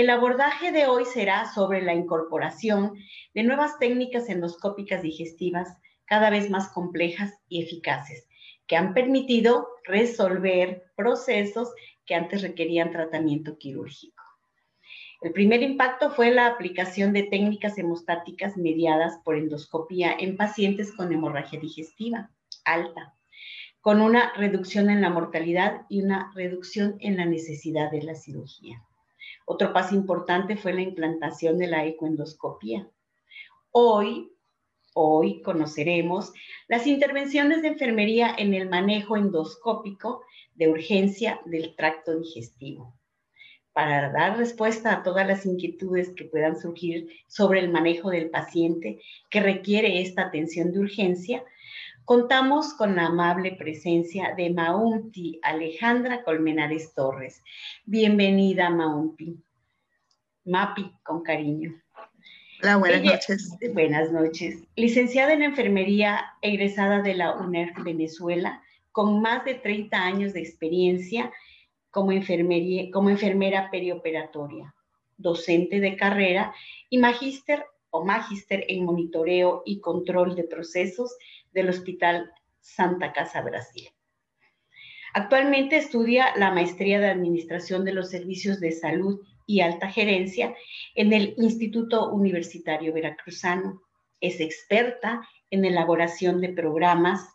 El abordaje de hoy será sobre la incorporación de nuevas técnicas endoscópicas digestivas cada vez más complejas y eficaces, que han permitido resolver procesos que antes requerían tratamiento quirúrgico. El primer impacto fue la aplicación de técnicas hemostáticas mediadas por endoscopía en pacientes con hemorragia digestiva alta, con una reducción en la mortalidad y una reducción en la necesidad de la cirugía. Otro paso importante fue la implantación de la ecoendoscopía. Hoy, hoy conoceremos las intervenciones de enfermería en el manejo endoscópico de urgencia del tracto digestivo. Para dar respuesta a todas las inquietudes que puedan surgir sobre el manejo del paciente que requiere esta atención de urgencia, contamos con la amable presencia de Maumpi Alejandra Colmenares Torres. Bienvenida, Maumpi. Mapi, con cariño. Hola, buenas noches. Buenas noches. Licenciada en Enfermería, egresada de la UNER Venezuela, con más de 30 años de experiencia como, como enfermera perioperatoria, docente de carrera y magíster o magíster en monitoreo y control de procesos del Hospital Santa Casa Brasil. Actualmente estudia la maestría de Administración de los Servicios de Salud y Alta Gerencia en el Instituto Universitario Veracruzano. Es experta en elaboración de programas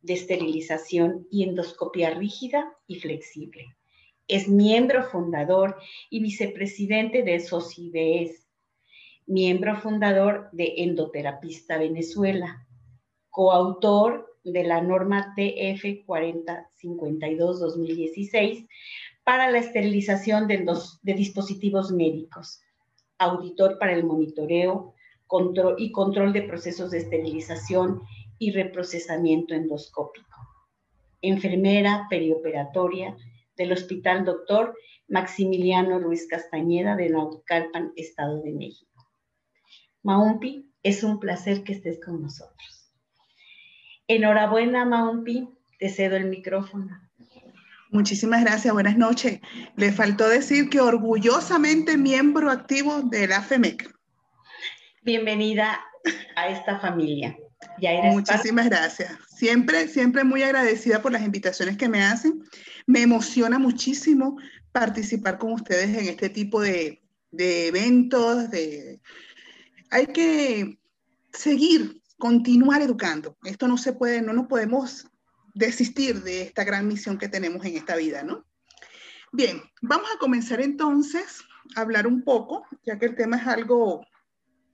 de esterilización y endoscopia rígida y flexible. Es miembro fundador y vicepresidente de SOCIDES, miembro fundador de Endoterapista Venezuela, coautor de la norma TF 4052-2016 para la esterilización de, dispositivos médicos, auditor para el monitoreo y control de procesos de esterilización y reprocesamiento endoscópico, enfermera perioperatoria del Hospital Doctor Maximiliano Ruiz Castañeda de Naucalpan, Estado de México. Maumpi, es un placer que estés con nosotros. Enhorabuena, Maumpi. Te cedo el micrófono. Muchísimas gracias, buenas noches. Le faltó decir que orgullosamente miembro activo de la FEMEC. Bienvenida a esta familia. Muchísimas gracias. Siempre, siempre muy agradecida por las invitaciones que me hacen. Me emociona muchísimo participar con ustedes en este tipo de, de eventos. De... Hay que seguir continuar educando. Esto no se puede, no nos podemos desistir de esta gran misión que tenemos en esta vida, ¿no? Bien, vamos a comenzar entonces a hablar un poco, ya que el tema es algo,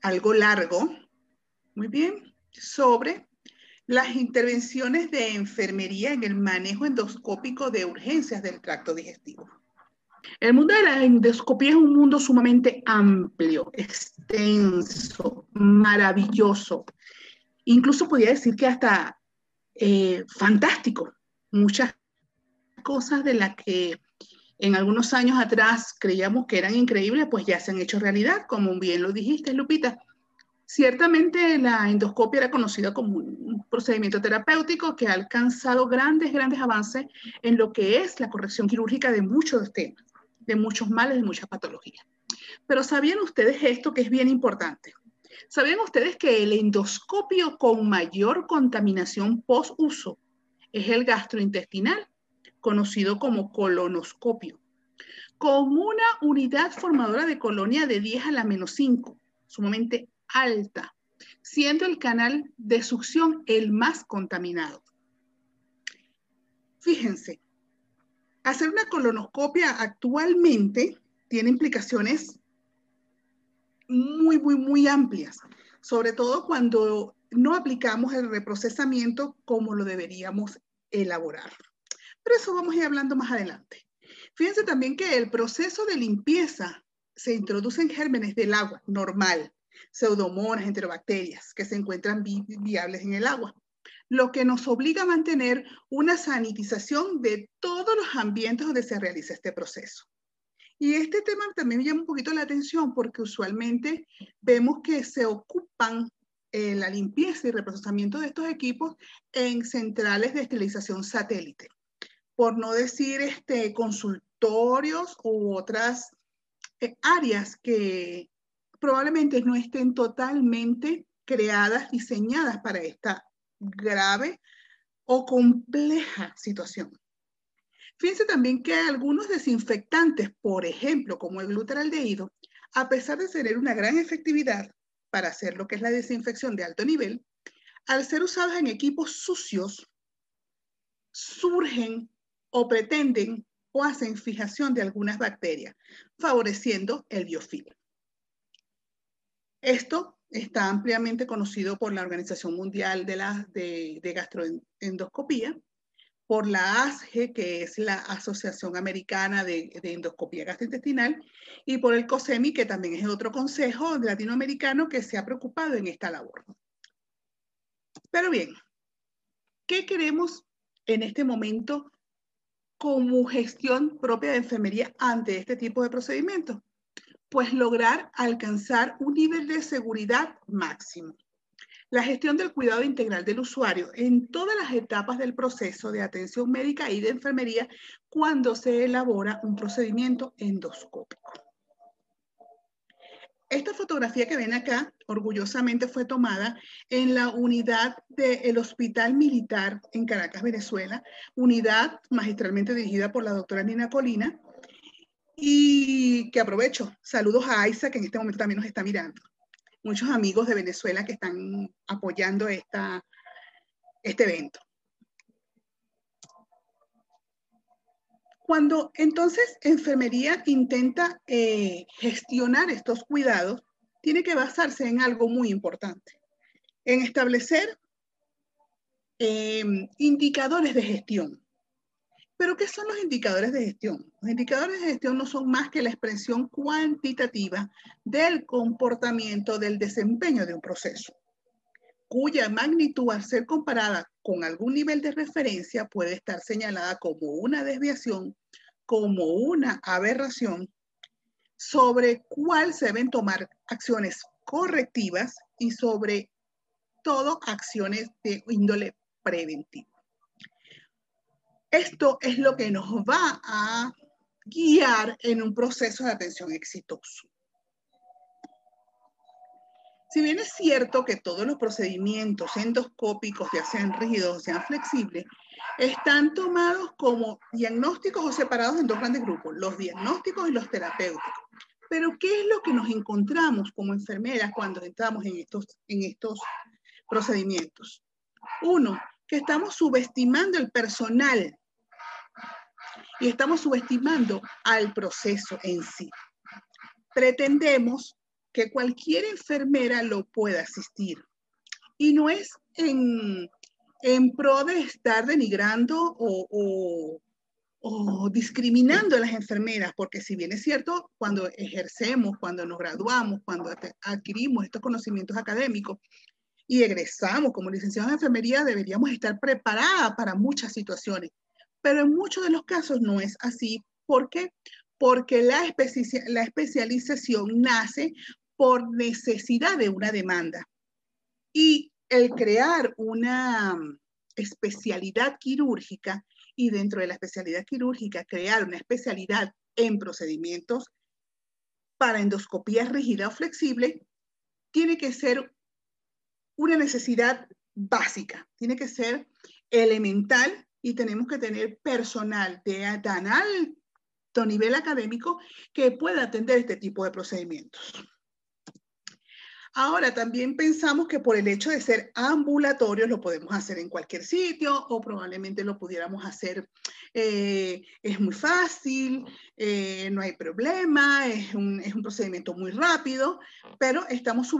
algo largo, muy bien, sobre las intervenciones de enfermería en el manejo endoscópico de urgencias del tracto digestivo. El mundo de la endoscopía es un mundo sumamente amplio, extenso, maravilloso, incluso podría decir que hasta eh, fantástico. Muchas cosas de las que en algunos años atrás creíamos que eran increíbles, pues ya se han hecho realidad, como bien lo dijiste, Lupita. Ciertamente la endoscopia era conocida como un procedimiento terapéutico que ha alcanzado grandes, grandes avances en lo que es la corrección quirúrgica de muchos temas, de muchos males, de muchas patologías. Pero ¿sabían ustedes esto que es bien importante? ¿Sabían ustedes que el endoscopio con mayor contaminación post-uso es el gastrointestinal, conocido como colonoscopio, con una unidad formadora de colonia de 10 a la menos 5, sumamente alta, siendo el canal de succión el más contaminado? Fíjense, hacer una colonoscopia actualmente tiene implicaciones muy, muy, muy amplias, sobre todo cuando no aplicamos el reprocesamiento como lo deberíamos elaborar. Pero eso vamos a ir hablando más adelante. Fíjense también que el proceso de limpieza se introduce en gérmenes del agua normal, pseudomonas, enterobacterias, que se encuentran viables en el agua, lo que nos obliga a mantener una sanitización de todos los ambientes donde se realiza este proceso. Y este tema también me llama un poquito la atención porque usualmente vemos que se ocupan eh, la limpieza y reprocesamiento de estos equipos en centrales de esterilización satélite, por no decir este, consultorios u otras eh, áreas que probablemente no estén totalmente creadas, diseñadas para esta grave o compleja situación. Fíjense también que algunos desinfectantes, por ejemplo, como el glutaraldehído, a pesar de tener una gran efectividad para hacer lo que es la desinfección de alto nivel, al ser usados en equipos sucios, surgen o pretenden o hacen fijación de algunas bacterias, favoreciendo el biofilm. Esto está ampliamente conocido por la Organización Mundial de, la, de, de Gastroendoscopía, por la ASGE, que es la Asociación Americana de, Endoscopía Gastrointestinal, y por el COSEMI, que también es otro consejo latinoamericano que se ha preocupado en esta labor. Pero bien, ¿qué queremos en este momento como gestión propia de enfermería ante este tipo de procedimientos? Pues lograr alcanzar un nivel de seguridad máximo. La gestión del cuidado integral del usuario en todas las etapas del proceso de atención médica y de enfermería cuando se elabora un procedimiento endoscópico. Esta fotografía que ven acá, orgullosamente fue tomada en la unidad del Hospital Militar en Caracas, Venezuela, unidad magistralmente dirigida por la doctora Nina Colina, y que aprovecho, saludos a Aiza, que en este momento también nos está mirando muchos amigos de Venezuela que están apoyando esta, este evento. Cuando entonces enfermería intenta eh, gestionar estos cuidados, tiene que basarse en algo muy importante, en establecer em, indicadores de gestión. Pero ¿qué son los indicadores de gestión? Los indicadores de gestión no son más que la expresión cuantitativa del comportamiento del desempeño de un proceso, cuya magnitud al ser comparada con algún nivel de referencia puede estar señalada como una desviación, como una aberración, sobre cuál se deben tomar acciones correctivas y sobre todo acciones de índole preventiva. Esto es lo que nos va a guiar en un proceso de atención exitoso. Si bien es cierto que todos los procedimientos endoscópicos, ya sean rígidos o sean flexibles, están tomados como diagnósticos o separados en dos grandes grupos, los diagnósticos y los terapéuticos. Pero ¿qué es lo que nos encontramos como enfermeras cuando entramos en estos, en estos procedimientos? Uno, que estamos subestimando el personal y estamos subestimando al proceso en sí. Pretendemos que cualquier enfermera lo pueda asistir y no es en, en pro de estar denigrando o, o discriminando a las enfermeras, porque si bien es cierto, cuando ejercemos, cuando nos graduamos, cuando adquirimos estos conocimientos académicos y egresamos como licenciados en enfermería, deberíamos estar preparadas para muchas situaciones pero en muchos de los casos no es así. ¿Por qué? Porque la, la especialización nace por necesidad de una demanda. Y el crear una especialidad quirúrgica y dentro de la especialidad quirúrgica crear una especialidad en procedimientos para endoscopía rígida o flexible, tiene que ser una necesidad básica, tiene que ser elemental y tenemos que tener personal de tan alto nivel académico que pueda atender este tipo de procedimientos. Ahora, también pensamos que por el hecho de ser ambulatorios lo podemos hacer en cualquier sitio o probablemente lo pudiéramos hacer, eh, es muy fácil, eh, no hay problema, es un, es un, procedimiento muy rápido, pero estamos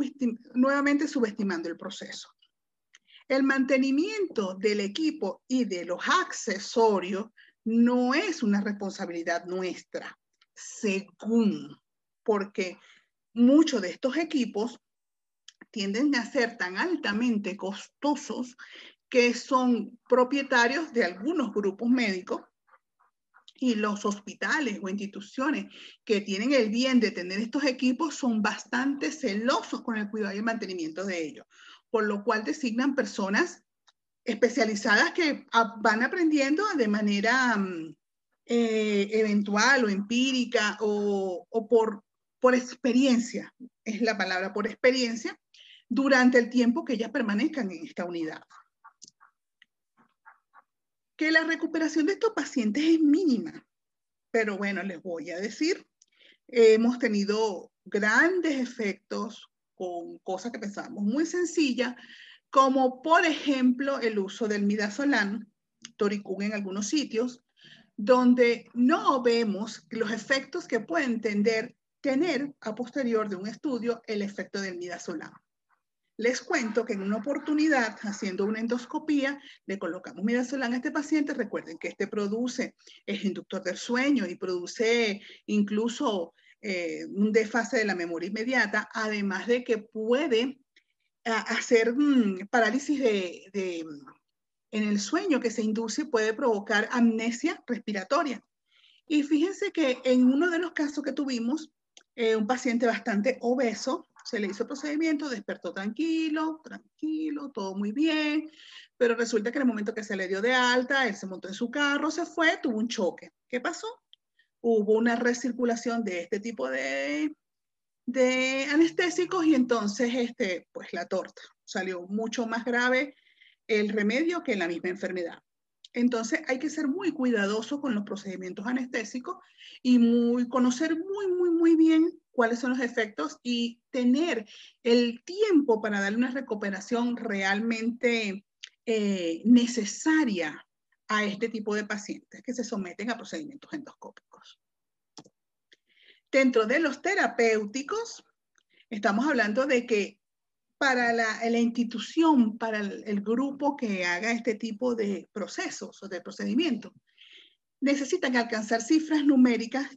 nuevamente subestimando el proceso. El mantenimiento del equipo y de los accesorios no es una responsabilidad nuestra, según, porque muchos de estos equipos tienden a ser tan altamente costosos que son propietarios de algunos grupos médicos y los hospitales o instituciones que tienen el bien de tener estos equipos son bastante celosos con el cuidado y el mantenimiento de ellos por lo cual designan personas especializadas que van aprendiendo de manera mm, eh, eventual o empírica o, por por experiencia, es la palabra, por experiencia, durante el tiempo que ellas permanezcan en esta unidad. Que la recuperación de estos pacientes es mínima, pero bueno, les voy a decir, hemos tenido grandes efectos con cosas que pensábamos muy sencillas, como por ejemplo el uso del midazolam, toricún en algunos sitios, donde no vemos los efectos que pueden tener, tener a posterior de un estudio el efecto del midazolam. Les cuento que en una oportunidad, haciendo una endoscopía, le colocamos midazolam a este paciente. Recuerden que este produce, es inductor del sueño y produce incluso eh, un desfase de la memoria inmediata, además de que puede hacer mm, parálisis de, en el sueño que se induce puede provocar amnesia respiratoria. Y fíjense que en uno de los casos que tuvimos, eh, un paciente bastante obeso, se le hizo procedimiento, despertó tranquilo, tranquilo, todo muy bien, pero resulta que en el momento que se le dio de alta, él se montó en su carro, se fue, tuvo un choque. ¿Qué pasó? Hubo una recirculación de este tipo de, de anestésicos y entonces este, pues la torta salió mucho más grave el remedio que la misma enfermedad. Entonces hay que ser muy cuidadoso con los procedimientos anestésicos y muy, conocer muy, muy, muy bien cuáles son los efectos y tener el tiempo para darle una recuperación realmente eh, necesaria a este tipo de pacientes que se someten a procedimientos endoscópicos. Dentro de los terapéuticos, estamos hablando de que para la, institución, para el, grupo que haga este tipo de procesos o de procedimientos, necesitan alcanzar cifras numéricas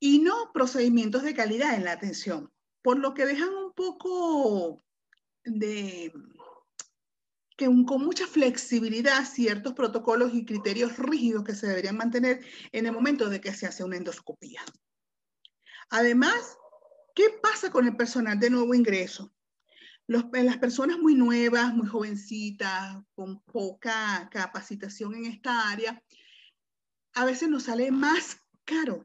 y no procedimientos de calidad en la atención, por lo que dejan un poco de que con mucha flexibilidad ciertos protocolos y criterios rígidos que se deberían mantener en el momento de que se hace una endoscopía. Además, ¿qué pasa con el personal de nuevo ingreso? las personas muy nuevas, muy jovencitas, con poca capacitación en esta área, a veces nos sale más caro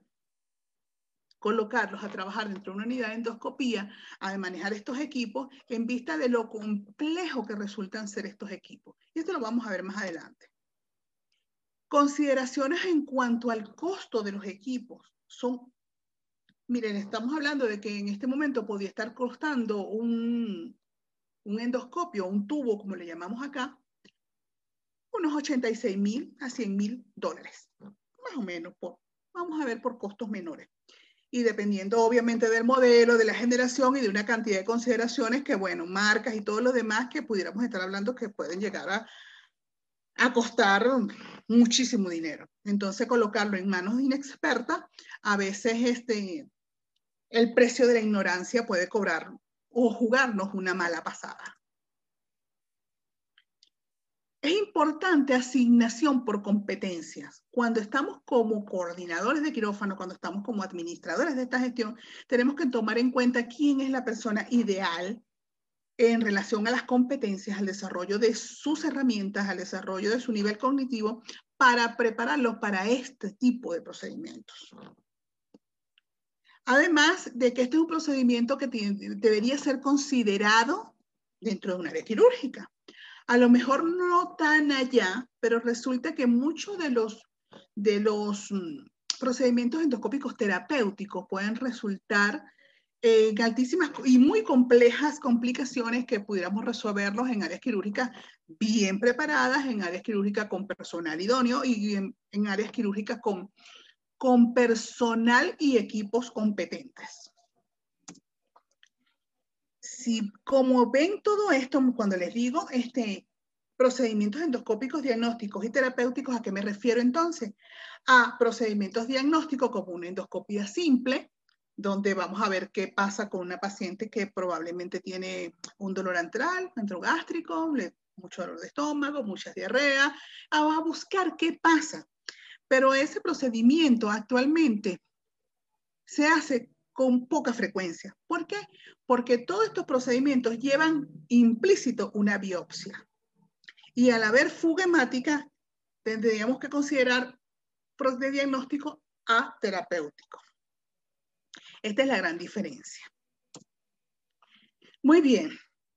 colocarlos a trabajar dentro de una unidad de endoscopía, a manejar estos equipos, en vista de lo complejo que resultan ser estos equipos. Y esto lo vamos a ver más adelante. Consideraciones en cuanto al costo de los equipos son, miren, estamos hablando de que en este momento podía estar costando un, un endoscopio, un tubo, como le llamamos acá, unos 86 mil a 100 mil dólares, más o menos, por, vamos a ver por costos menores y dependiendo obviamente del modelo, de la generación y de una cantidad de consideraciones que, bueno, marcas y todo lo demás que pudiéramos estar hablando que pueden llegar a, a costar muchísimo dinero. Entonces, colocarlo en manos inexpertas, a veces este, el precio de la ignorancia puede cobrar o jugarnos una mala pasada. Es importante asignación por competencias. Cuando estamos como coordinadores de quirófano, cuando estamos como administradores de esta gestión, tenemos que tomar en cuenta quién es la persona ideal en relación a las competencias, al desarrollo de sus herramientas, al desarrollo de su nivel cognitivo, para prepararlo para este tipo de procedimientos. Además de que este es un procedimiento que debería ser considerado dentro de un área quirúrgica a lo mejor no tan allá, pero resulta que muchos de los, mm, procedimientos endoscópicos terapéuticos pueden resultar en eh, altísimas y muy complejas complicaciones que pudiéramos resolverlos en áreas quirúrgicas bien preparadas, en áreas quirúrgicas con personal idóneo y en, en áreas quirúrgicas con personal y equipos competentes si como ven todo esto, cuando les digo este, procedimientos endoscópicos diagnósticos y terapéuticos, ¿a qué me refiero entonces? A procedimientos diagnósticos como una endoscopia simple, donde vamos a ver qué pasa con una paciente que probablemente tiene un dolor antral, gástrico, mucho dolor de estómago, mucha diarrea. Vamos a buscar qué pasa. Pero ese procedimiento actualmente se hace con poca frecuencia. ¿Por qué? Porque todos estos procedimientos llevan implícito una biopsia. Y al haber fuga hemática, tendríamos que considerar de diagnóstico a terapéutico. Esta es la gran diferencia. Muy bien,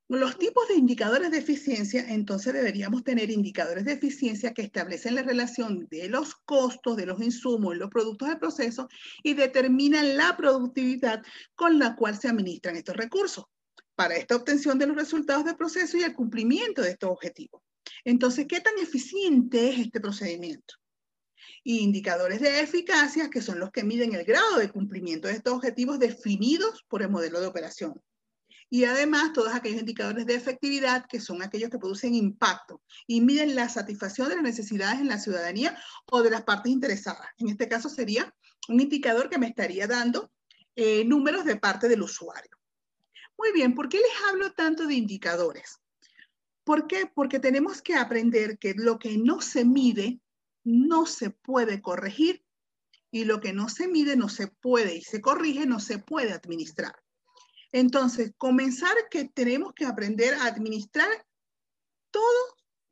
los tipos de indicadores de eficiencia, entonces deberíamos tener indicadores de eficiencia que establecen la relación de los costos de los insumos los productos del proceso y determinan la productividad con la cual se administran estos recursos para esta obtención de los resultados del proceso y el cumplimiento de estos objetivos. Entonces, ¿qué tan eficiente es este procedimiento? Indicadores de eficacia, que son los que miden el grado de cumplimiento de estos objetivos definidos por el modelo de operación y además todos aquellos indicadores de efectividad que son aquellos que producen impacto y miden la satisfacción de las necesidades en la ciudadanía o de las partes interesadas. En este caso sería un indicador que me estaría dando eh, números de parte del usuario. Muy bien, ¿por qué les hablo tanto de indicadores? ¿Por? Porque tenemos que aprender que lo que no se mide no se puede corregir y lo que no se mide no se puede y se corrige no se puede administrar. Entonces, comenzar que tenemos que aprender a administrar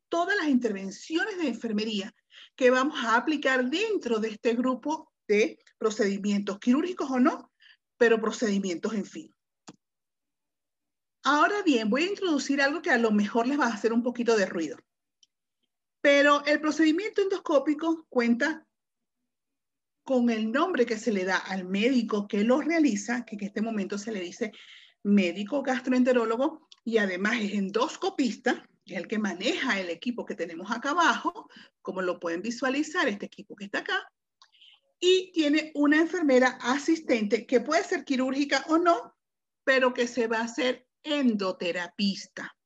todas las intervenciones de enfermería que vamos a aplicar dentro de este grupo de procedimientos quirúrgicos o no, pero procedimientos en fin. Ahora bien, voy a introducir algo que a lo mejor les va a hacer un poquito de ruido. Pero el procedimiento endoscópico cuenta con el nombre que se le da al médico que lo realiza, que en este momento se le dice médico gastroenterólogo y además es endoscopista, es el que maneja el equipo que tenemos acá abajo, como lo pueden visualizar, este equipo que está acá, y tiene una enfermera asistente que puede ser quirúrgica o no, pero que se va a hacer endoterapista.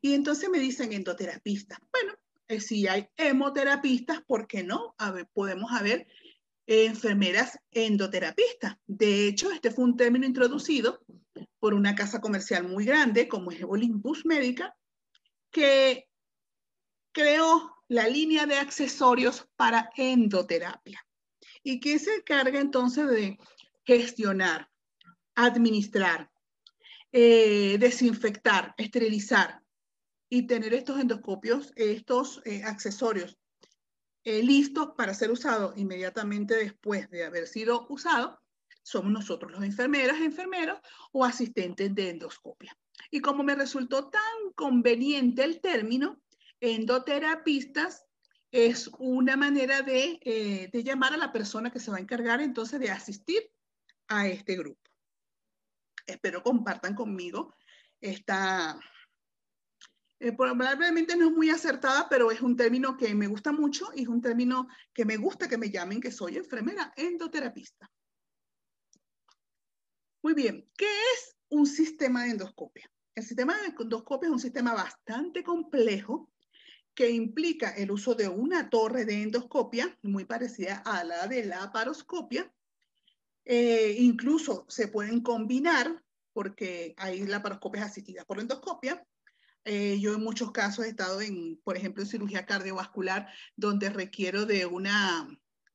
Y entonces me dicen endoterapista. Bueno, eh, si hay hemoterapistas, ¿por qué no? Podemos haber enfermeras endoterapistas. De hecho, este fue un término introducido por una casa comercial muy grande como es Olympus Médica, que creó la línea de accesorios para endoterapia y que se encarga entonces de gestionar, administrar, eh, desinfectar, esterilizar y tener estos endoscopios, estos eh, accesorios eh, listos para ser usados inmediatamente después de haber sido usado, somos nosotros los enfermeras, enfermeros o asistentes de endoscopia. Y como me resultó tan conveniente el término, endoterapistas es una manera de, eh, de llamar a la persona que se va a encargar entonces de asistir a este grupo. Espero compartan conmigo esta, eh, probablemente no es muy acertada, pero es un término que me gusta mucho y es un término que me gusta que me llamen, que soy enfermera endoterapista. Muy bien, ¿qué es un sistema de endoscopia? El sistema de endoscopia es un sistema bastante complejo que implica el uso de una torre de endoscopia muy parecida a la de la paroscopia. Eh, incluso se pueden combinar porque hay laparoscopias asistidas por endoscopia eh, yo en muchos casos he estado en, por ejemplo, en cirugía cardiovascular, donde requiero de una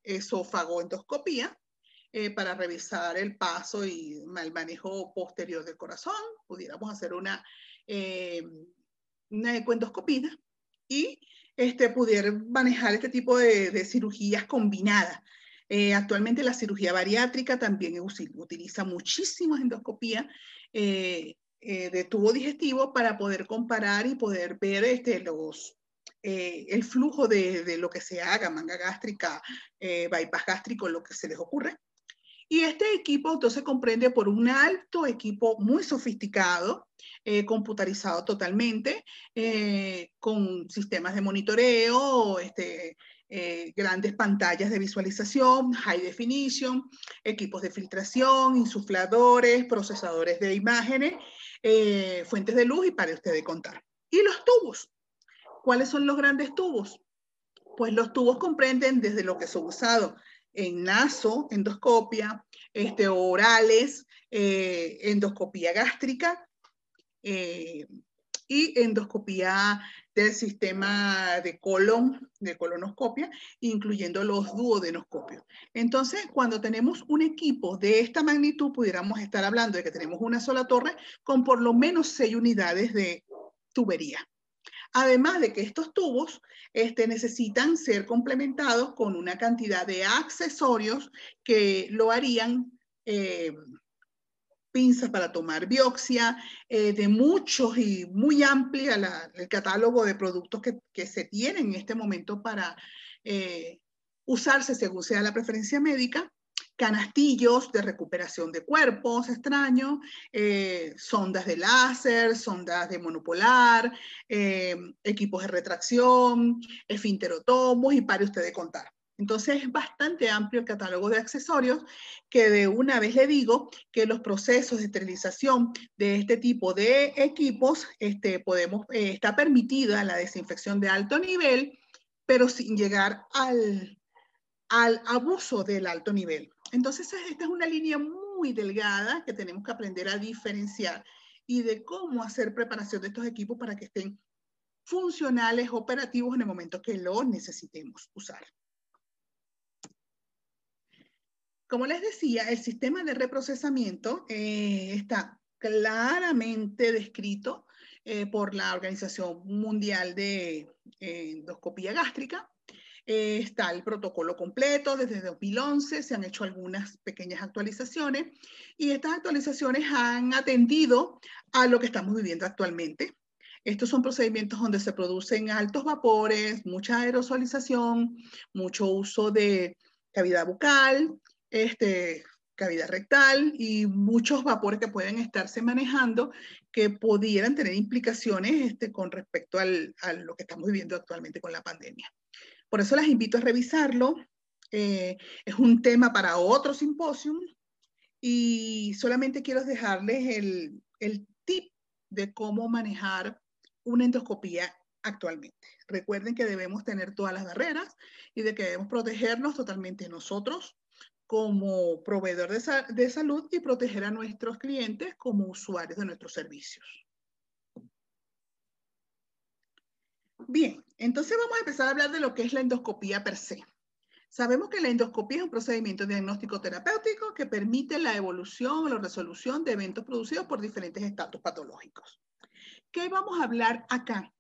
esofagoendoscopía eh, para revisar el paso y el manejo posterior del corazón. Pudiéramos hacer una, eh, una ecoendoscopía y este, pudiera manejar este tipo de, de cirugías combinadas. Eh, actualmente la cirugía bariátrica también utiliza muchísimas endoscopías eh, eh, de tubo digestivo para poder comparar y poder ver este, los, eh, el flujo de, de, lo que se haga, manga gástrica, eh, bypass gástrico, lo que se les ocurre. Y este equipo entonces comprende por un alto equipo muy sofisticado, eh, computarizado totalmente, eh, con sistemas de monitoreo, este, eh, grandes pantallas de visualización, high definition, equipos de filtración, insufladores, procesadores de imágenes eh, fuentes de luz y para ustedes contar. Y los tubos. ¿Cuáles son los grandes tubos? Pues los tubos comprenden desde lo que son usados en naso, endoscopia, este, orales, eh, endoscopía gástrica eh, y endoscopía del sistema de colon, de colonoscopia, incluyendo los duodenoscopios. Entonces, cuando tenemos un equipo de esta magnitud, pudiéramos estar hablando de que tenemos una sola torre con por lo menos seis unidades de tubería. Además de que estos tubos este, necesitan ser complementados con una cantidad de accesorios que lo harían eh, pinzas para tomar biopsia, eh, de muchos y muy amplia el catálogo de productos que, se tienen en este momento para eh, usarse según sea la preferencia médica, canastillos de recuperación de cuerpos extraños, eh, sondas de láser, sondas de monopolar, equipos de retracción, esfinterotomos y pare usted de contar. Entonces es bastante amplio el catálogo de accesorios que de una vez le digo que los procesos de esterilización de este tipo de equipos este, podemos, eh, está permitida la desinfección de alto nivel, pero sin llegar al, al abuso del alto nivel. Entonces esta es una línea muy delgada que tenemos que aprender a diferenciar y de cómo hacer preparación de estos equipos para que estén funcionales, operativos en el momento que los necesitemos usar. Como les decía, el sistema de reprocesamiento eh, está claramente descrito eh, por la Organización Mundial de eh, Endoscopía Gástrica. está el protocolo completo desde 2011, se han hecho algunas pequeñas actualizaciones y estas actualizaciones han atendido a lo que estamos viviendo actualmente. Estos son procedimientos donde se producen altos vapores, mucha aerosolización, mucho uso de cavidad bucal, este, cavidad rectal y muchos vapores que pueden estarse manejando que pudieran tener implicaciones este, con respecto al, a lo que estamos viviendo actualmente con la pandemia. Por eso las invito a revisarlo. Eh, es un tema para otro simposio y solamente quiero dejarles el, el tip de cómo manejar una endoscopía actualmente. Recuerden que debemos tener todas las barreras y de que debemos protegernos totalmente nosotros, como proveedor de, salud y proteger a nuestros clientes como usuarios de nuestros servicios. Bien, entonces vamos a empezar a hablar de lo que es la endoscopía per se. Sabemos que la endoscopía es un procedimiento diagnóstico terapéutico que permite la evolución o la resolución de eventos producidos por diferentes estatus patológicos. ¿Qué vamos a hablar acá?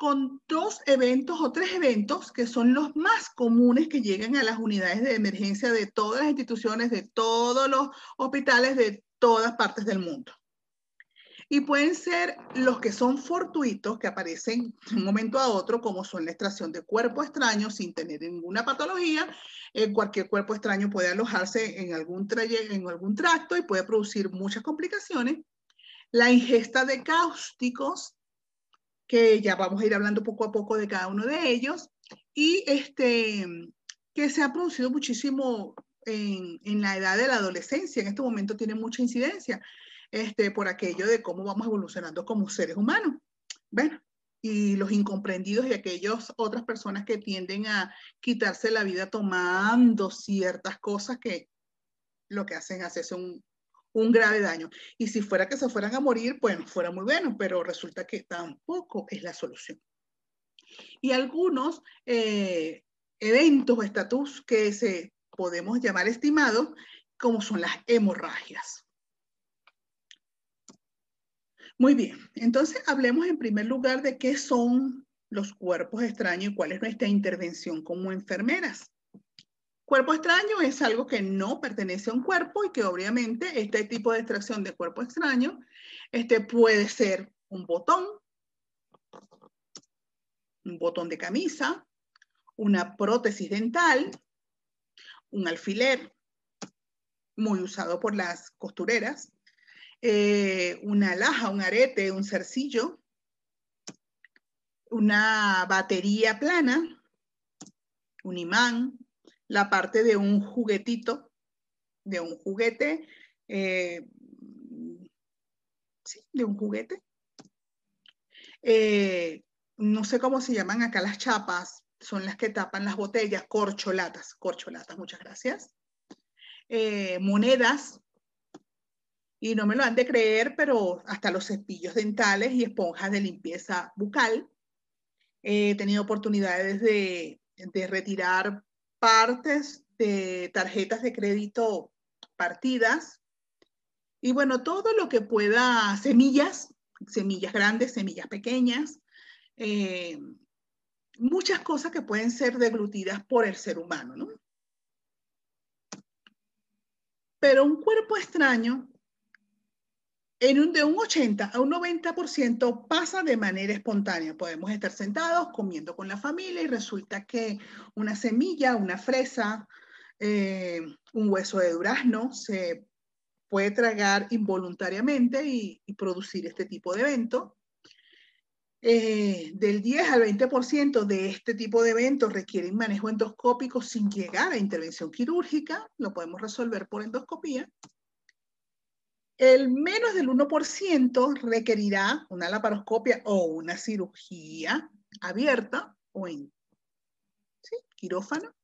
Con dos eventos o tres eventos que son los más comunes que llegan a las unidades de emergencia de todas las instituciones, de todos los hospitales de todas partes del mundo. Y pueden ser los que son fortuitos, que aparecen de un momento a otro, como son la extracción de cuerpo extraño sin tener ninguna patología. Eh, cualquier cuerpo extraño puede alojarse en algún, en algún tracto y puede producir muchas complicaciones. La ingesta de cáusticos que ya vamos a ir hablando poco a poco de cada uno de ellos, y este, que se ha producido muchísimo en, la edad de la adolescencia, en este momento tiene mucha incidencia, este, por aquello de cómo vamos evolucionando como seres humanos. Bueno, y los incomprendidos y aquellas otras personas que tienden a quitarse la vida tomando ciertas cosas que lo que hacen es hacerse un, un grave daño. Y si fuera que se fueran a morir, bueno, fuera muy bueno, pero resulta que tampoco es la solución. Y algunos eh, eventos o estatus que se podemos llamar estimados, como son las hemorragias. Muy bien, entonces hablemos en primer lugar de qué son los cuerpos extraños y cuál es nuestra intervención como enfermeras. Cuerpo extraño es algo que no pertenece a un cuerpo y que obviamente este tipo de extracción de cuerpo extraño este puede ser un botón, un botón de camisa, una prótesis dental, un alfiler, muy usado por las costureras, eh, una laja, un arete, un cercillo, una batería plana, un imán, la parte de un juguetito, de un juguete, eh, sí, de un juguete. Eh, no sé cómo se llaman acá las chapas, son las que tapan las botellas, corcholatas, corcholatas, muchas gracias. Eh, monedas, y no me lo han de creer, pero hasta los cepillos dentales y esponjas de limpieza bucal. He tenido oportunidades de, de retirar partes de tarjetas de crédito partidas y bueno, todo lo que pueda, semillas, semillas grandes, semillas pequeñas, eh, muchas cosas que pueden ser deglutidas por el ser humano, ¿no? Pero un cuerpo extraño, en un, de un 80 a un 90% pasa de manera espontánea. Podemos estar sentados comiendo con la familia y resulta que una semilla, una fresa, eh, un hueso de durazno se puede tragar involuntariamente y, producir este tipo de evento. Eh, del 10 al 20% de este tipo de eventos requieren manejo endoscópico sin llegar a intervención quirúrgica, lo podemos resolver por endoscopía. El menos del 1% requerirá una laparoscopia o una cirugía abierta o en quirófano.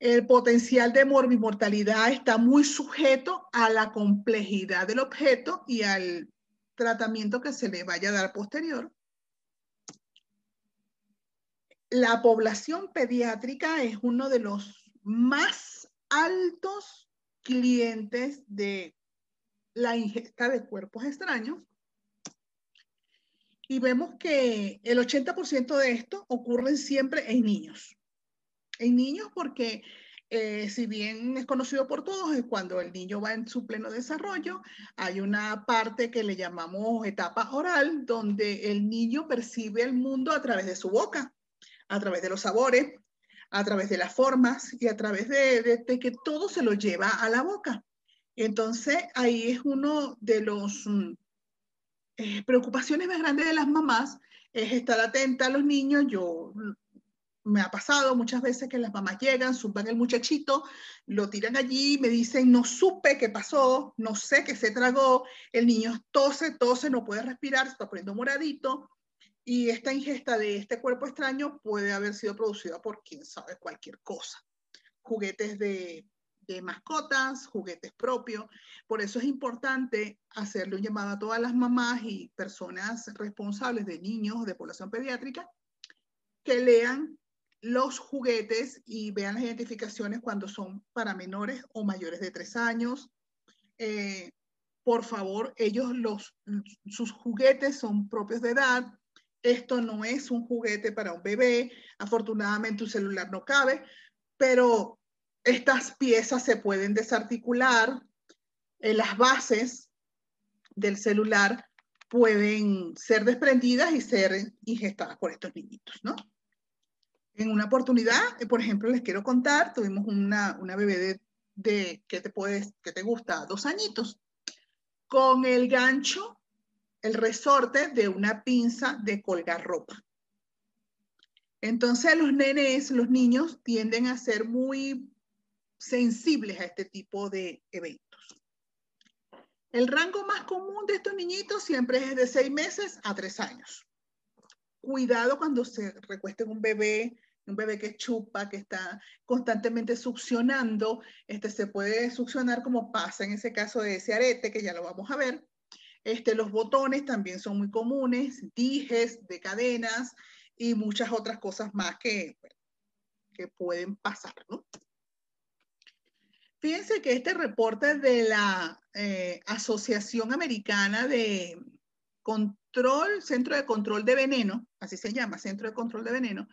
El potencial de morbimortalidad está muy sujeto a la complejidad del objeto y al tratamiento que se le vaya a dar posterior. La población pediátrica es uno de los más altos clientes de la ingesta de cuerpos extraños. Y vemos que el 80% de esto ocurre siempre en niños. En niños porque eh, si bien es conocido por todos, es cuando el niño va en su pleno desarrollo, hay una parte que le llamamos etapa oral, donde el niño percibe el mundo a través de su boca, a través de los sabores, a través de las formas y a través de, que todo se lo lleva a la boca. Entonces, ahí es uno de los mm, eh, preocupaciones más grandes de las mamás, es estar atenta a los niños. Yo me ha pasado muchas veces que las mamás llegan, suban el muchachito, lo tiran allí, me dicen, no supe qué pasó, no sé qué se tragó, el niño tose, tose, no puede respirar, se está poniendo moradito, y esta ingesta de este cuerpo extraño puede haber sido producida por quién sabe cualquier cosa. Juguetes de, de mascotas, juguetes propios. Por eso es importante hacerle un llamado a todas las mamás y personas responsables de niños de población pediátrica que lean los juguetes y vean las identificaciones cuando son para menores o mayores de tres años. Eh, por favor, ellos los, sus juguetes son propios de edad. Esto no es un juguete para un bebé. Afortunadamente un celular no cabe, pero estas piezas se pueden desarticular. en las bases del celular pueden ser desprendidas y ser ingestadas por estos niñitos, ¿no? En una oportunidad, eh, por ejemplo, les quiero contar, tuvimos una, una bebé de, de que te puedes, que te gusta, dos añitos, con el gancho, el resorte de una pinza de colgar ropa. Entonces los nenes, los niños tienden a ser muy sensibles a este tipo de eventos. El rango más común de estos niñitos siempre es de seis meses a tres años. Cuidado cuando se recueste un bebé un bebé que chupa, que está constantemente succionando, este, se puede succionar como pasa en ese caso de ese arete, que ya lo vamos a ver. Este, los botones también son muy comunes, dijes de cadenas y muchas otras cosas más que, que pueden pasar. ¿no? Fíjense que este reporte de la eh, Asociación Americana de Control, Centro de Control de Veneno, así se llama, Centro de Control de Veneno,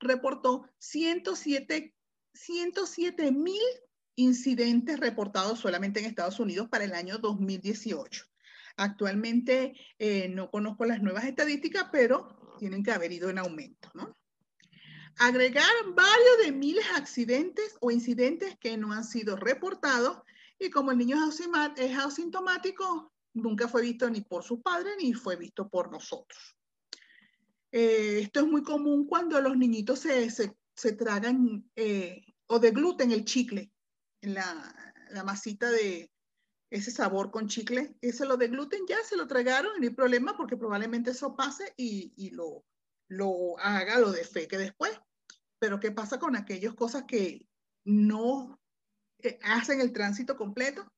reportó 107 mil incidentes reportados solamente en Estados Unidos para el año 2018. Actualmente eh, no conozco las nuevas estadísticas, pero tienen que haber ido en aumento, ¿no? Agregar varios de miles de accidentes o incidentes que no han sido reportados y como el niño es asintomático, nunca fue visto ni por su padre ni fue visto por nosotros. Eh, esto es muy común cuando los niñitos se, se, tragan eh, o degluten el chicle, la, la, masita de ese sabor con chicle, ese lo degluten, ya se lo tragaron, no hay problema porque probablemente eso pase y, y lo, lo haga, lo defeque después. Pero ¿qué pasa con aquellas cosas que no eh, hacen el tránsito completo?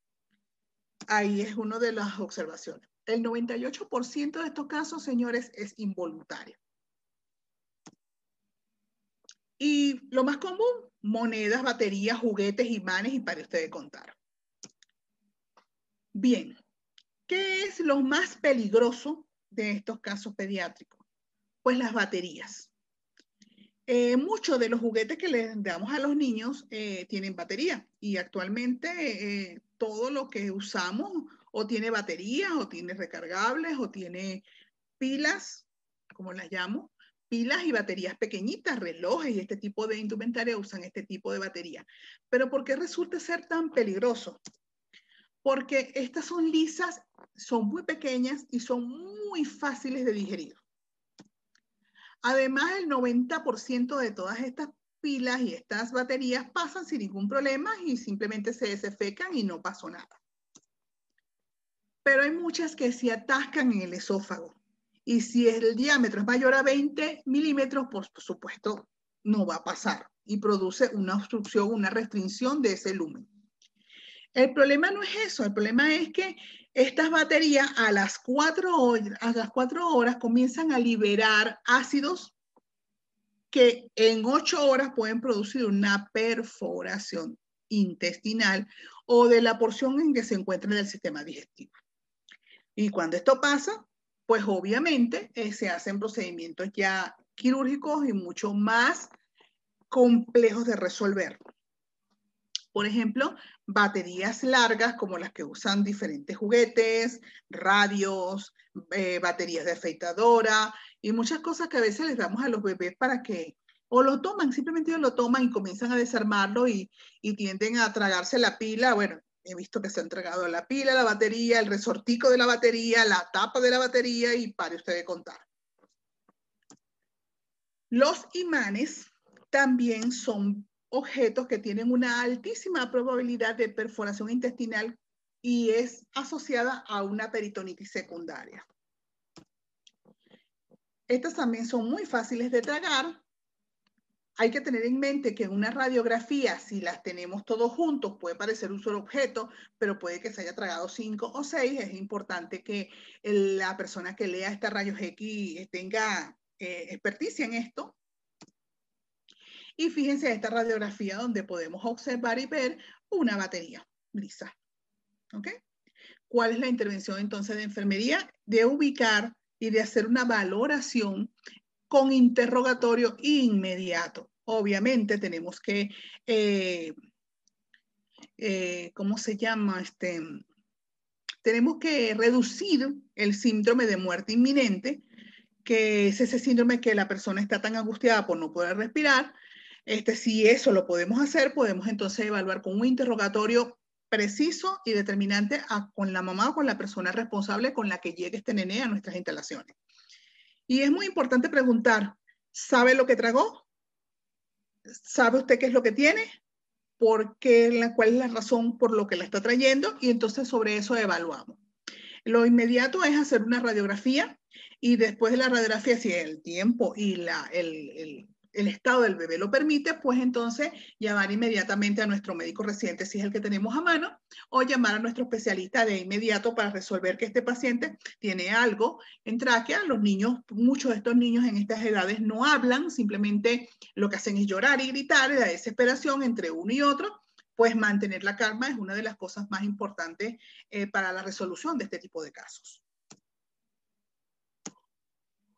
ahí es una de las observaciones. El 98% de estos casos, señores, es involuntario. Y lo más común, monedas, baterías, juguetes, imanes y para ustedes contar. Bien, ¿qué es lo más peligroso de estos casos pediátricos? Pues las baterías. eh, muchos de los juguetes que les damos a los niños eh, tienen batería y actualmente eh, todo lo que usamos o tiene baterías o tiene recargables o tiene pilas, como las llamo, pilas y baterías pequeñitas, relojes y este tipo de indumentaria usan este tipo de batería. Pero ¿por qué resulta ser tan peligroso? Porque estas son lisas, son muy pequeñas y son muy fáciles de digerir. Además, el 90% de todas estas pilas y estas baterías pasan sin ningún problema y simplemente se desefecan y no pasó nada. Pero hay muchas que se atascan en el esófago. Y si el diámetro es mayor a 20 milímetros, por supuesto, no va a pasar y produce una obstrucción, una restricción de ese lumen. El problema no es eso, el problema es que estas baterías a las cuatro horas, comienzan a liberar ácidos que en ocho horas pueden producir una perforación intestinal o de la porción en que se encuentra en el sistema digestivo. Y cuando esto pasa, pues obviamente eh, se hacen procedimientos ya quirúrgicos y mucho más complejos de resolver. Por ejemplo, baterías largas como las que usan diferentes juguetes, radios, eh, baterías de afeitadora y muchas cosas que a veces les damos a los bebés para que o lo toman, simplemente lo toman y comienzan a desarmarlo y, y tienden a tragarse la pila. Bueno, he visto que se ha entregado la pila, la batería, el resortico de la batería, la tapa de la batería y pare usted de contar. Los imanes también son objetos que tienen una altísima probabilidad de perforación intestinal y es asociada a una peritonitis secundaria. Estas también son muy fáciles de tragar. Hay que tener en mente que en una radiografía, si las tenemos todos juntos, puede parecer un solo objeto, pero puede que se haya tragado cinco o seis. Es importante que la persona que lea esta rayos X tenga eh, experticia en esto y fíjense esta radiografía donde podemos observar y ver una batería lisa. ¿Ok? ¿Cuál es la intervención entonces de enfermería? De ubicar y de hacer una valoración con interrogatorio inmediato. Obviamente tenemos que, eh, eh, ¿cómo se llama? Este, tenemos que reducir el síndrome de muerte inminente, que es ese síndrome que la persona está tan angustiada por no poder respirar, este, si eso lo podemos hacer, podemos entonces evaluar con un interrogatorio preciso y determinante con la mamá o con la persona responsable con la que llegue este nene a nuestras instalaciones. Y es muy importante preguntar, ¿sabe lo que tragó? ¿Sabe usted qué es lo que tiene? ¿Por qué, ¿Cuál es la razón por lo que la está trayendo? Y entonces sobre eso evaluamos. Lo inmediato es hacer una radiografía y después de la radiografía, si el tiempo y la, el, el estado del bebé lo permite, pues entonces llamar inmediatamente a nuestro médico residente si es el que tenemos a mano o llamar a nuestro especialista de inmediato para resolver que este paciente tiene algo en tráquea. Los niños, muchos de estos niños en estas edades no hablan, simplemente lo que hacen es llorar y gritar, la desesperación entre uno y otro. Pues mantener la calma es una de las cosas más importantes eh, para la resolución de este tipo de casos.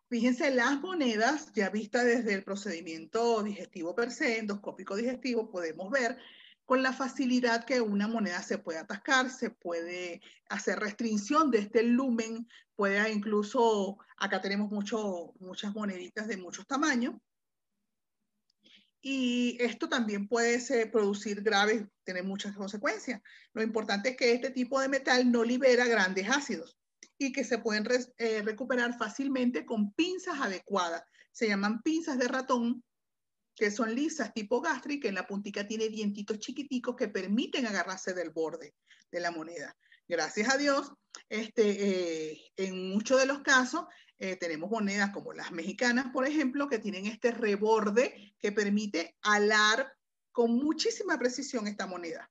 Fíjense las monedas, ya vista desde el procedimiento digestivo per se, endoscópico digestivo, podemos ver con la facilidad que una moneda se puede atascar, se puede hacer restricción de este lumen, puede incluso, acá tenemos mucho, muchas moneditas de muchos tamaños, y esto también puede producir graves, tener muchas consecuencias. Lo importante es que este tipo de metal no libera grandes ácidos y que se pueden eh, recuperar fácilmente con pinzas adecuadas. Se llaman pinzas de ratón, que son lisas tipo gastric, que en la puntica tiene dientitos chiquiticos que permiten agarrarse del borde de la moneda. Gracias a Dios, este, eh, en muchos de los casos eh, tenemos monedas como las mexicanas, por ejemplo, que tienen este reborde que permite alar con muchísima precisión esta moneda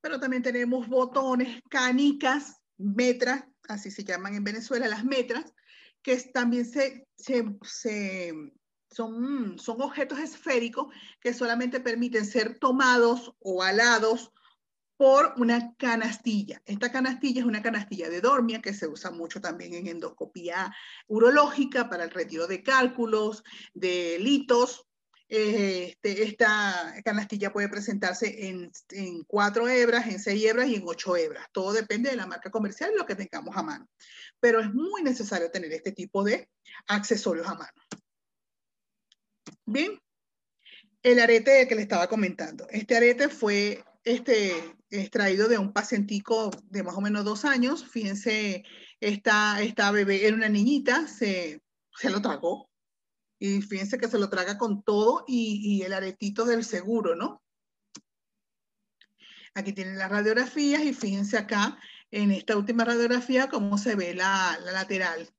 pero también tenemos botones, canicas, metras, así se llaman en Venezuela las metras, que también se, son, son objetos esféricos que solamente permiten ser tomados o alados por una canastilla. Esta canastilla es una canastilla de dormia que se usa mucho también en endoscopía urológica para el retiro de cálculos, de litos. Este, esta canastilla puede presentarse en, en, cuatro hebras, en seis hebras y en ocho hebras. Todo depende de la marca comercial y lo que tengamos a mano. Pero es muy necesario tener este tipo de accesorios a mano. Bien, el arete que le estaba comentando. Este arete fue este, extraído de un pacientico de más o menos dos años. Fíjense, esta, esta bebé era una niñita, se, se lo tragó. Y fíjense que se lo traga con todo y, el aretito del seguro, ¿no? Aquí tienen las radiografías y fíjense acá en esta última radiografía cómo se ve la, la lateral.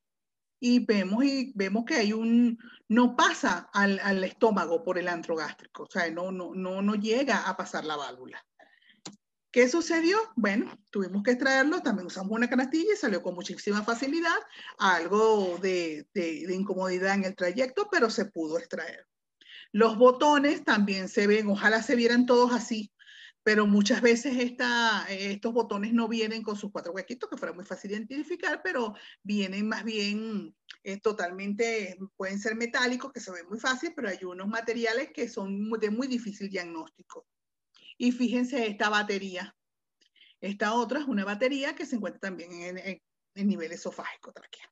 Y vemos, y vemos que hay un, no pasa al, al estómago por el antrogástrico, o sea, no, no, no, no llega a pasar la válvula. ¿Qué sucedió? Bueno, tuvimos que extraerlo, también usamos una canastilla y salió con muchísima facilidad, algo de, de, incomodidad en el trayecto, pero se pudo extraer. Los botones también se ven, ojalá se vieran todos así, pero muchas veces esta, estos botones no vienen con sus cuatro huequitos, que fuera muy fácil de identificar, pero vienen más bien eh, totalmente, pueden ser metálicos, que se ven muy fácil, pero hay unos materiales que son de muy difícil diagnóstico. Y fíjense esta batería. Esta otra es una batería que se encuentra también en, en, nivel esofágico traqueal.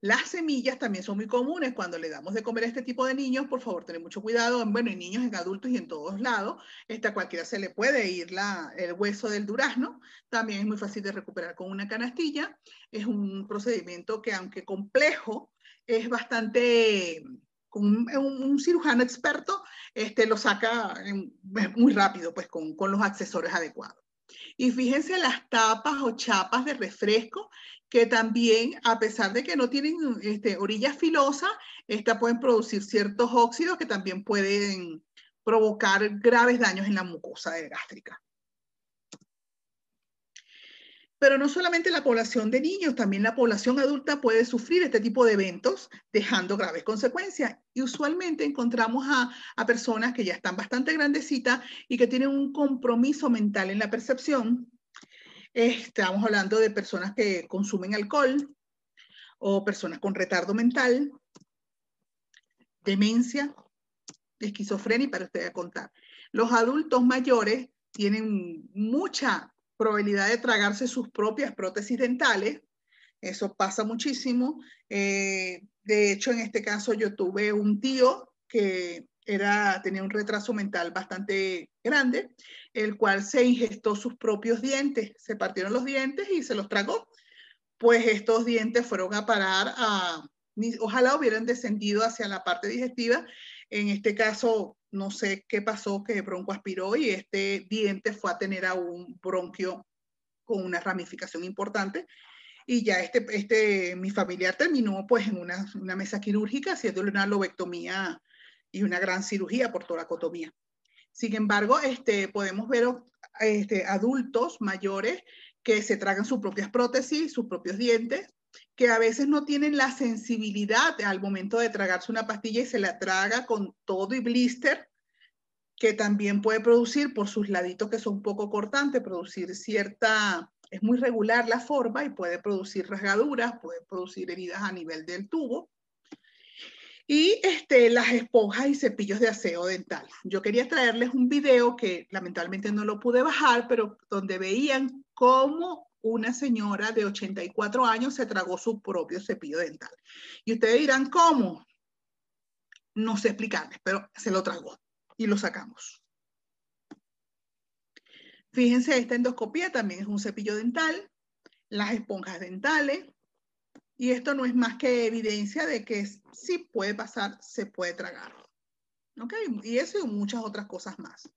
Las semillas también son muy comunes cuando le damos de comer a este tipo de niños. Por favor, tener mucho cuidado. Bueno, en niños, en adultos y en todos lados. Esta cualquiera se le puede ir la, el hueso del durazno. También es muy fácil de recuperar con una canastilla. Es un procedimiento que, aunque complejo, es bastante con un, cirujano experto, este, lo saca muy rápido, pues con, con los accesorios adecuados. Y fíjense las tapas o chapas de refresco, que también, a pesar de que no tienen este, orillas filosas, esta pueden producir ciertos óxidos que también pueden provocar graves daños en la mucosa gástrica. Pero no solamente la población de niños, también la población adulta puede sufrir este tipo de eventos, dejando graves consecuencias. Y usualmente encontramos a, a personas que ya están bastante grandecitas y que tienen un compromiso mental en la percepción. Estamos hablando de personas que consumen alcohol o personas con retardo mental, demencia, esquizofrenia, para ustedes contar. Los adultos mayores tienen mucha probabilidad de tragarse sus propias prótesis dentales. Eso pasa muchísimo. Eh, de hecho, en este caso yo tuve un tío que era, tenía un retraso mental bastante grande, el cual se ingestó sus propios dientes, se partieron los dientes y se los tragó. Pues estos dientes fueron a parar a, ojalá hubieran descendido hacia la parte digestiva. En este caso, no sé qué pasó, que bronco aspiró y este diente fue a tener a un bronquio con una ramificación importante. Y ya este, este, mi familiar terminó pues en una, una mesa quirúrgica haciéndole una lobectomía y una gran cirugía por toracotomía. Sin embargo, este, podemos ver este, adultos mayores que se tragan sus propias prótesis, sus propios dientes, que a veces no tienen la sensibilidad al momento de tragarse una pastilla y se la traga con todo y blister, que también puede producir por sus laditos que son poco cortantes, producir cierta, es muy regular la forma y puede producir rasgaduras, puede producir heridas a nivel del tubo. Y este, las esponjas y cepillos de aseo dental. Yo quería traerles un video que lamentablemente no lo pude bajar, pero donde veían cómo una señora de 84 años se tragó su propio cepillo dental. Y ustedes dirán, ¿cómo? No sé explicarles, pero se lo tragó y lo sacamos. Fíjense, esta endoscopía también es un cepillo dental, las esponjas dentales, y esto no es más que evidencia de que sí puede pasar, se puede tragar. ¿Ok? Y eso y muchas otras cosas más.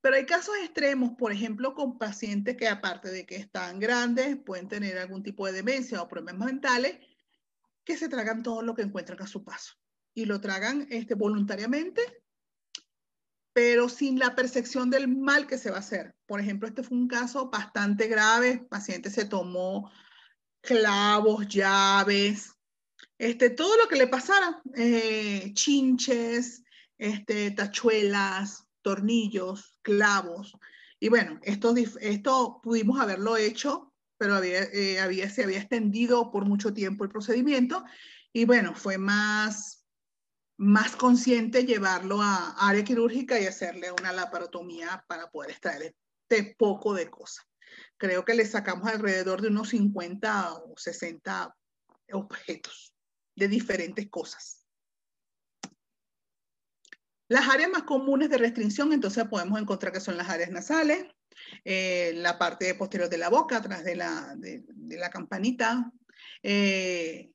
Pero hay casos extremos, por ejemplo, con pacientes que aparte de que están grandes, pueden tener algún tipo de demencia o problemas mentales, que se tragan todo lo que encuentran a su paso. Y lo tragan este, voluntariamente, pero sin la percepción del mal que se va a hacer. Por ejemplo, este fue un caso bastante grave. El paciente se tomó clavos, llaves, este, todo lo que le pasara, eh, chinches, este, tachuelas, tornillos, clavos. Y bueno, esto, esto pudimos haberlo hecho, pero había, eh, había, se había extendido por mucho tiempo el procedimiento. Y bueno, fue más, más consciente llevarlo a área quirúrgica y hacerle una laparotomía para poder extraer este poco de cosas. Creo que le sacamos alrededor de unos 50 o 60 objetos de diferentes cosas. Las áreas más comunes de restricción, entonces podemos encontrar que son las áreas nasales, eh, la parte posterior de la boca, atrás de la, de, la campanita, eh,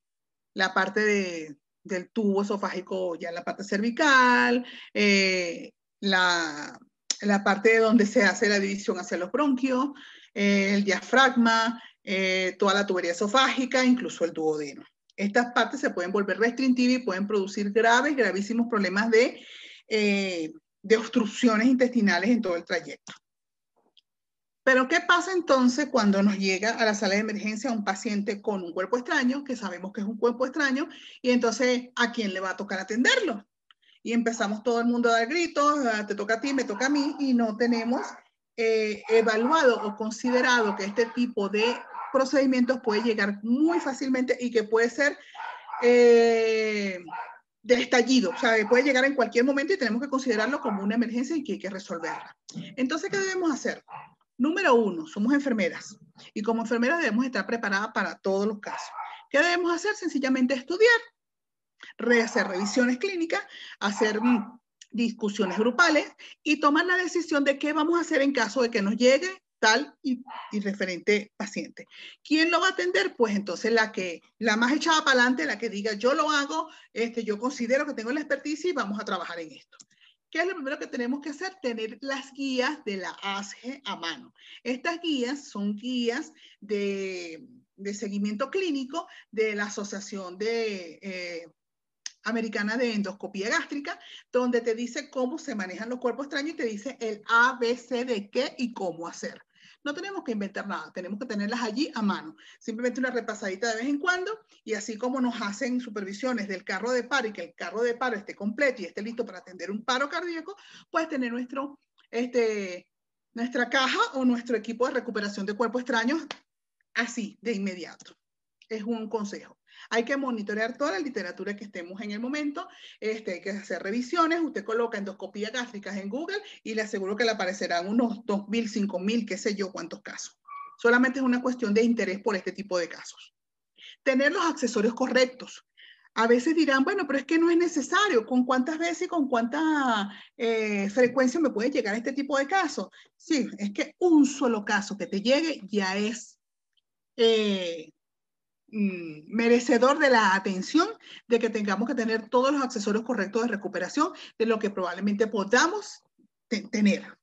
la parte del tubo esofágico, ya la parte cervical, eh, la, la, parte donde se hace la división hacia los bronquios, el diafragma, toda la tubería esofágica, incluso el duodeno. Estas partes se pueden volver restrictivas y pueden producir graves, gravísimos problemas de eh, de obstrucciones intestinales en todo el trayecto. Pero ¿qué pasa entonces cuando nos llega a la sala de emergencia un paciente con un cuerpo extraño, que sabemos que es un cuerpo extraño, y entonces a quién le va a tocar atenderlo? Y empezamos todo el mundo a dar gritos, ah, te toca a ti, me toca a mí, y no tenemos eh, evaluado o considerado que este tipo de procedimientos puede llegar muy fácilmente y que puede ser eh, de estallido, o sea, puede llegar en cualquier momento y tenemos que considerarlo como una emergencia y que hay que resolverla. Entonces, ¿qué debemos hacer? Número uno, somos enfermeras y como enfermeras debemos estar preparadas para todos los casos. ¿Qué debemos hacer? Sencillamente estudiar, hacer revisiones clínicas, hacer mm, discusiones grupales y tomar la decisión de qué vamos a hacer en caso de que nos llegue tal y, referente paciente. ¿Quién lo va a atender? Pues entonces la que, la más echada para adelante, la que diga yo lo hago, este, yo considero que tengo la experticia y vamos a trabajar en esto. ¿Qué es lo primero que tenemos que hacer? Tener las guías de la ASGE a mano. Estas guías son guías de, de seguimiento clínico de la Asociación de, eh, Americana de Endoscopía Gástrica, donde te dice cómo se manejan los cuerpos extraños y te dice el ABC de qué y cómo hacer. No tenemos que inventar nada, tenemos que tenerlas allí a mano. Simplemente una repasadita de vez en cuando y así como nos hacen supervisiones del carro de paro y que el carro de paro esté completo y esté listo para atender un paro cardíaco, puedes tener nuestro, este, nuestra caja o nuestro equipo de recuperación de cuerpos extraños así, de inmediato. Es un consejo. Hay que monitorear toda la literatura que estemos en el momento, este, hay que hacer revisiones, usted coloca endoscopía gástricas en Google y le aseguro que le aparecerán unos 2.000, 5.000, qué sé yo cuántos casos. Solamente es una cuestión de interés por este tipo de casos. Tener los accesorios correctos. A veces dirán, bueno, pero es que no es necesario. ¿Con cuántas veces y con cuánta eh, frecuencia me puede llegar este tipo de casos? Sí, es que un solo caso que te llegue ya es eh, Mm, merecedor de la atención de que tengamos que tener todos los accesorios correctos de recuperación de lo que probablemente podamos tener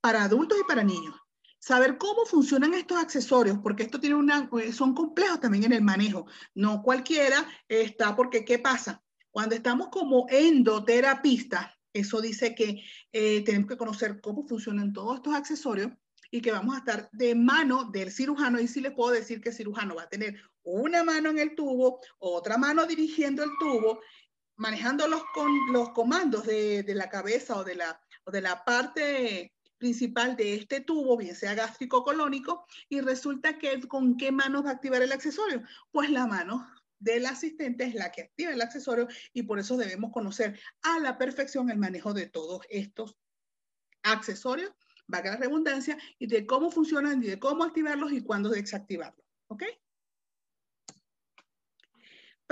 para adultos y para niños. Saber cómo funcionan estos accesorios, porque esto tiene una, eh, son complejos también en el manejo. No cualquiera está, porque ¿qué pasa? Cuando estamos como endoterapistas, eso dice que eh, tenemos que conocer cómo funcionan todos estos accesorios y que vamos a estar de mano del cirujano. Y sí les puedo decir que el cirujano va a tener una mano en el tubo, otra mano dirigiendo el tubo, manejando los, con, los comandos de, de la cabeza o de la, o de la parte principal de este tubo, bien sea gástrico colónico, y resulta que con qué mano va a activar el accesorio. Pues la mano del asistente es la que activa el accesorio y por eso debemos conocer a la perfección el manejo de todos estos accesorios valga la redundancia, y de cómo funcionan y de cómo activarlos y cuándo desactivarlos. ¿Ok?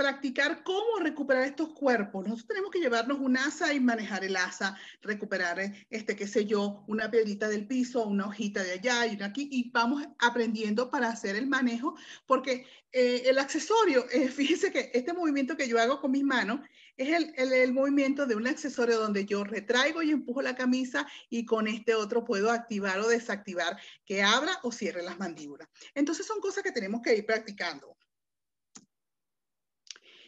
practicar cómo recuperar estos cuerpos. Nosotros tenemos que llevarnos un asa y manejar el asa, recuperar, este, qué sé yo, una piedrita del piso, una hojita de allá y una aquí, y vamos aprendiendo para hacer el manejo, porque eh, el accesorio, eh, fíjense que este movimiento que yo hago con mis manos es el, movimiento de un accesorio donde yo retraigo y empujo la camisa y con este otro puedo activar o desactivar que abra o cierre las mandíbulas. Entonces son cosas que tenemos que ir practicando.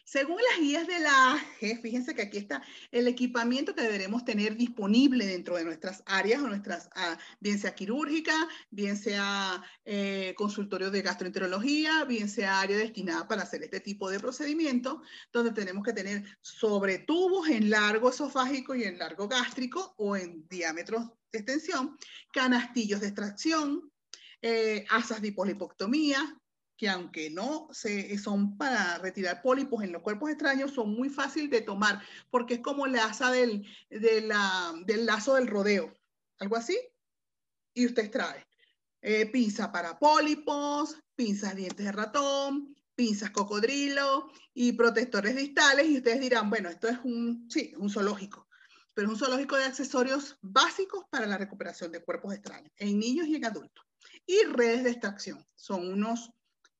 Según las guías de la AGE, fíjense que aquí está el equipamiento que deberemos tener disponible dentro de nuestras áreas o nuestras, ah, bien sea quirúrgica, bien sea eh, consultorio de gastroenterología, bien sea área destinada para hacer este tipo de procedimiento, donde tenemos que tener sobre tubos en largo esofágico y en largo gástrico o en diámetros de extensión, canastillos de extracción, eh, asas de polipoctomía, que aunque no se, son para retirar pólipos en los cuerpos extraños, son muy fáciles de tomar, porque es como la asa del, del lazo del rodeo, algo así, y usted trae eh, pinza para pólipos, pinzas dientes de ratón, pinzas cocodrilo y protectores distales, y ustedes dirán, bueno, esto es un, sí, un zoológico, pero es un zoológico de accesorios básicos para la recuperación de cuerpos extraños, en niños y en adultos. Y redes de extracción, son unos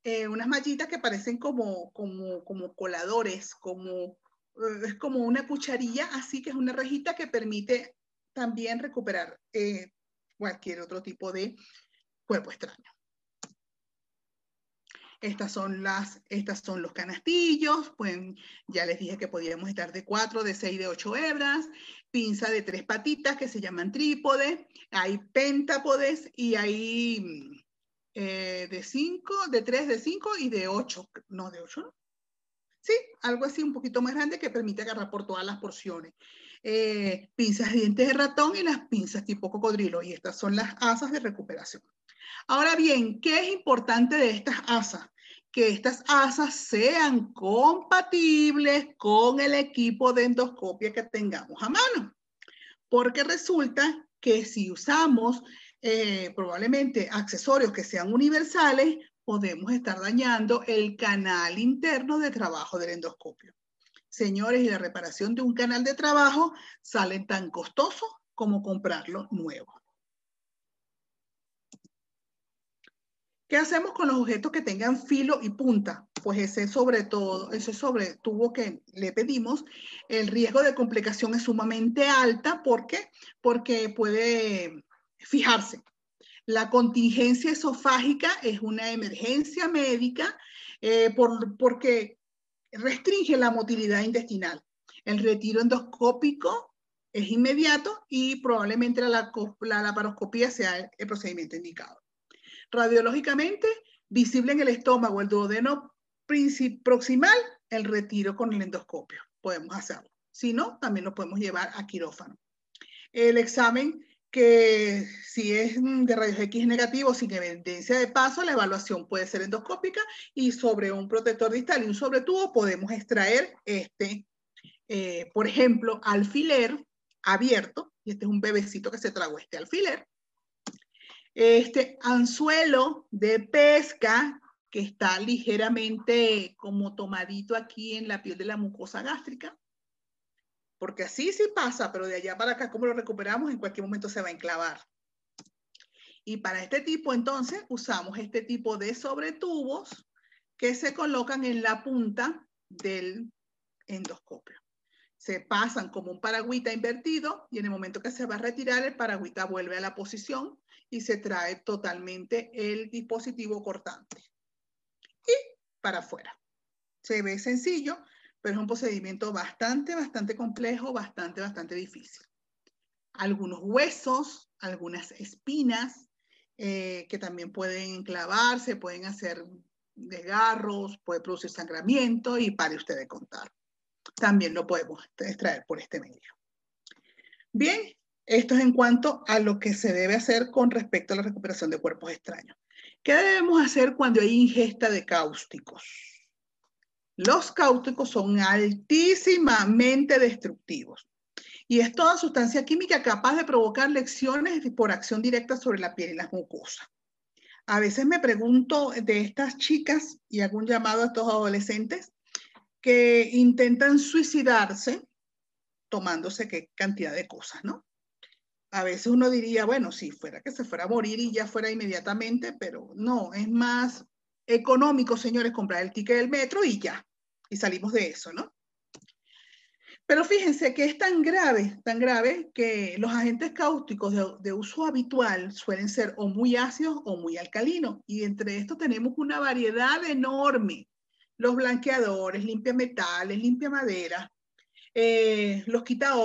eh, unas mallitas que parecen como, como, como coladores, como, eh, es como una cucharilla, así que es una rejita que permite también recuperar eh, cualquier otro tipo de cuerpo extraño. Estas son, las, estas son los canastillos, pues ya les dije que podíamos estar de 4, de 6, de 8 hebras, pinza de tres patitas que se llaman trípode, hay pentápodes y hay eh, de 5, de 3, de 5 y de 8, no de 8, ¿no? Sí, algo así un poquito más grande que permite agarrar por todas las porciones. Eh, pinzas de dientes de ratón y las pinzas tipo cocodrilo, y estas son las asas de recuperación. Ahora bien, ¿qué es importante de estas asas? Que estas asas sean compatibles con el equipo de endoscopia que tengamos a mano. Porque resulta que si usamos eh, probablemente accesorios que sean universales, podemos estar dañando el canal interno de trabajo del endoscopio. Señores, y la reparación de un canal de trabajo sale tan costoso como comprarlo nuevo. ¿Qué hacemos con los objetos que tengan filo y punta? Pues ese sobre todo, ese sobre tubo que le pedimos, el riesgo de complicación es sumamente alta. ¿Por qué? Porque puede fijarse. La contingencia esofágica es una emergencia médica eh, porque restringe la motilidad intestinal. El retiro endoscópico es inmediato y probablemente la, la laparoscopía sea el, procedimiento indicado. Radiológicamente, visible en el estómago, el duodeno proximal, el retiro con el endoscopio. Podemos hacerlo. Si no, también lo podemos llevar a quirófano. El examen que si es de rayos X negativo sin evidencia de paso, la evaluación puede ser endoscópica y sobre un protector distal y un sobretubo podemos extraer este, eh, por ejemplo, alfiler abierto, y este es un bebecito que se tragó este alfiler, este anzuelo de pesca que está ligeramente como tomadito aquí en la piel de la mucosa gástrica, porque así sí pasa, pero de allá para acá, ¿cómo lo recuperamos? En cualquier momento se va a enclavar. Y para este tipo, entonces, usamos este tipo de sobretubos que se colocan en la punta del endoscopio. Se pasan como un paragüita invertido y en el momento que se va a retirar, el paragüita vuelve a la posición y se trae totalmente el dispositivo cortante. Y para afuera. Se ve sencillo, pero es un procedimiento bastante, bastante complejo, bastante, bastante difícil. Algunos huesos, algunas espinas eh, que también pueden clavarse, pueden hacer desgarros, puede producir sangramiento y pare usted de contar. También lo podemos extraer por este medio. Bien, esto es en cuanto a lo que se debe hacer con respecto a la recuperación de cuerpos extraños. ¿Qué debemos hacer cuando hay ingesta de cáusticos? Los cáusticos son altísimamente destructivos y es toda sustancia química capaz de provocar lecciones por acción directa sobre la piel y las mucosas. A veces me pregunto de estas chicas y hago un llamado a estos adolescentes que intentan suicidarse tomándose qué cantidad de cosas, ¿no? A veces uno diría, bueno, si fuera que se fuera a morir y ya fuera inmediatamente, pero no, es más económico, señores, comprar el ticket del metro y ya. Y salimos de eso, ¿no? Pero fíjense que es tan grave, tan grave, que los agentes cáusticos de, uso habitual suelen ser o muy ácidos o muy alcalinos. Y entre estos tenemos una variedad enorme. los blanqueadores, limpia metales, limpia madera, eh, los quita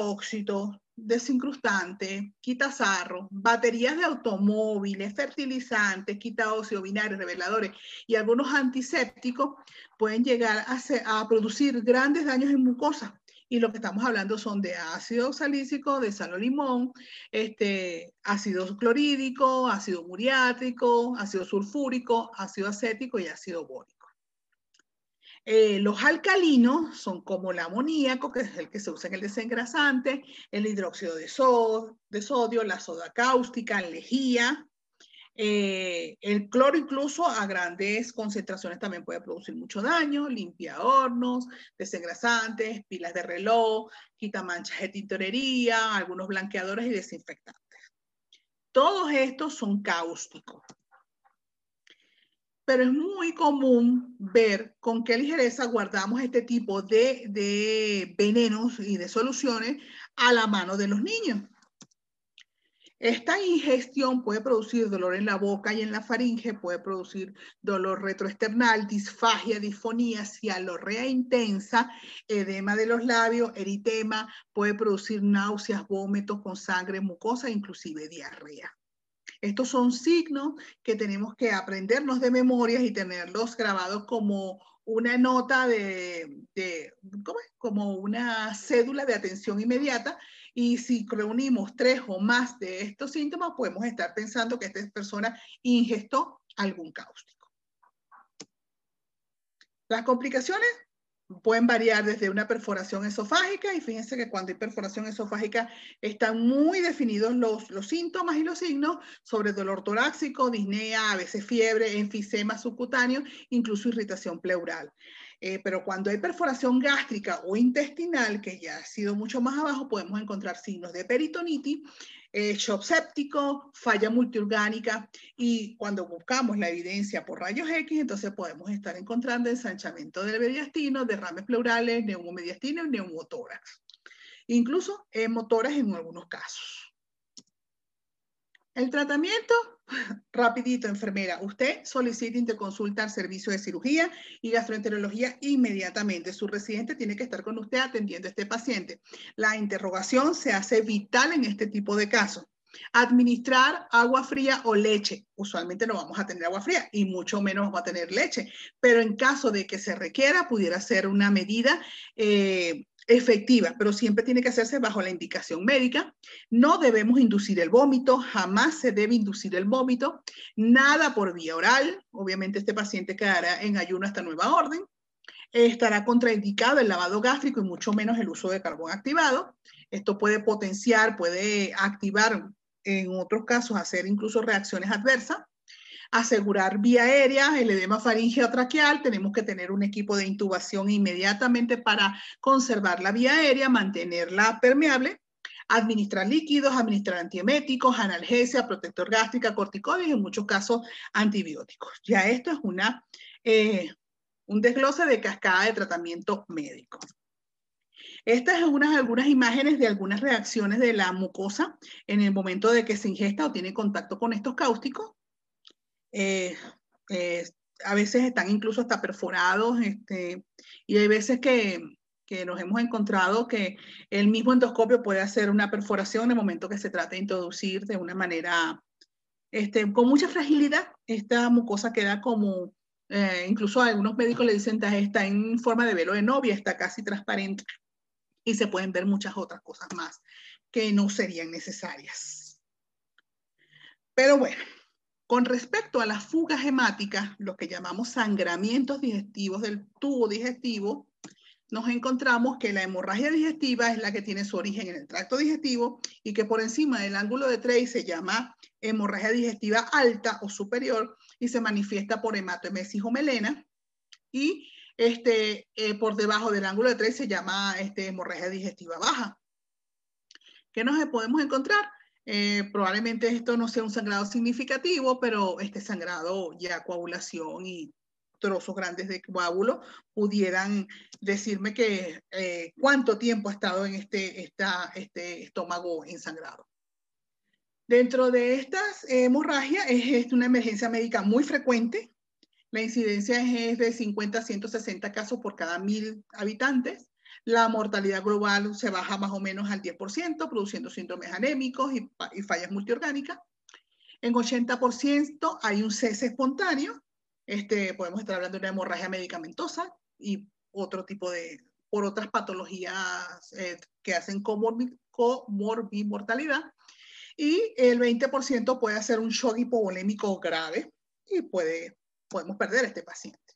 óxidos, desincrustantes, quita sarro, baterías de automóviles, fertilizantes, quita óxido, vinagres, reveladores y algunos antisépticos pueden llegar a, a producir grandes daños en mucosa y lo que estamos hablando son de ácido salícico, de sal o limón, este, ácido clorhídrico, ácido muriátrico, ácido sulfúrico, ácido acético y ácido bórico. Eh, los alcalinos son como el amoníaco, que es el que se usa en el desengrasante, el hidróxido de, sodio, la soda cáustica, lejía, eh, el cloro incluso a grandes concentraciones también puede producir mucho daño, limpia hornos, desengrasantes, pilas de reloj, quita manchas de tintorería, algunos blanqueadores y desinfectantes. Todos estos son cáusticos. Pero es muy común ver con qué ligereza guardamos este tipo de, de venenos y de soluciones a la mano de los niños. Esta ingestión puede producir dolor en la boca y en la faringe, puede producir dolor retroesternal, disfagia, disfonía, cialorrea intensa, edema de los labios, eritema, puede producir náuseas, vómitos con sangre, mucosa, inclusive diarrea. Estos son signos que tenemos que aprendernos de memorias y tenerlos grabados como una nota de, ¿cómo es? como una cédula de atención inmediata y si reunimos tres o más de estos síntomas, podemos estar pensando que esta persona ingestó algún cáustico. Las complicaciones pueden variar desde una perforación esofágica y fíjense que cuando hay perforación esofágica están muy definidos los, los síntomas y los signos sobre dolor torácico, disnea, a veces fiebre, enfisema subcutáneo, incluso irritación pleural. Eh, pero cuando hay perforación gástrica o intestinal, que ya ha sido mucho más abajo, podemos encontrar signos de peritonitis, eh, shock séptico, falla multiorgánica y cuando buscamos la evidencia por rayos X, entonces podemos estar encontrando ensanchamiento del mediastino, derrames pleurales, neumomediastino y neumotórax. Incluso hemotoras en algunos casos. El tratamiento, rapidito, enfermera. Usted solicita interconsulta al servicio de cirugía y gastroenterología inmediatamente. Su residente tiene que estar con usted atendiendo a este paciente. La interrogación se hace vital en este tipo de casos. Administrar agua fría o leche. Usualmente no vamos a tener agua fría y mucho menos vamos a tener leche, pero en caso de que se requiera, pudiera ser una medida eh, efectiva, pero siempre tiene que hacerse bajo la indicación médica. No debemos inducir el vómito, jamás se debe inducir el vómito, nada por vía oral. Obviamente este paciente quedará en ayuno hasta nueva orden. Estará contraindicado el lavado gástrico y mucho menos el uso de carbón activado. Esto puede potenciar, puede activar, en otros casos, hacer incluso reacciones adversas asegurar vía aérea, el edema faríngeo traqueal, tenemos que tener un equipo de intubación inmediatamente para conservar la vía aérea, mantenerla permeable, administrar líquidos, administrar antieméticos, analgesia, protector gástrica, corticoides y en muchos casos antibióticos. Ya esto es una, eh, un desglose de cascada de tratamiento médico. Estas son unas, algunas imágenes de algunas reacciones de la mucosa en el momento de que se ingesta o tiene contacto con estos cáusticos. Eh, eh, a veces están incluso hasta perforados, este, y hay veces que, que, nos hemos encontrado que el mismo endoscopio puede hacer una perforación en el momento que se trata de introducir de una manera este, con mucha fragilidad. Esta mucosa queda como, eh, incluso algunos médicos le dicen está en forma de velo de novia, está casi transparente y se pueden ver muchas otras cosas más que no serían necesarias. Pero bueno, con respecto a las fugas hemáticas, lo que llamamos sangramientos digestivos del tubo digestivo, nos encontramos que la hemorragia digestiva es la que tiene su origen en el tracto digestivo y que por encima del ángulo de Trey se llama hemorragia digestiva alta o superior y se manifiesta por hematoemesis o melena. Y este, eh, por debajo del ángulo de Trey se llama este, hemorragia digestiva baja. ¿Qué nos podemos encontrar? Eh, probablemente esto no sea un sangrado significativo, pero este sangrado ya coagulación y trozos grandes de coágulo pudieran decirme que eh, cuánto tiempo ha estado en este, esta, este estómago ensangrado. Dentro de estas hemorragias es, es una emergencia médica muy frecuente La incidencia es de 50 a 160 casos por cada mil habitantes. La mortalidad global se baja más o menos al 10%, produciendo síndromes anémicos y, y fallas multiorgánicas. En 80% hay un cese espontáneo. Este, podemos estar hablando de una hemorragia medicamentosa y otro tipo de, por otras patologías eh, que hacen comorbimortalidad. Y el 20% puede hacer un shock hipovolémico grave y puede, podemos perder a este paciente.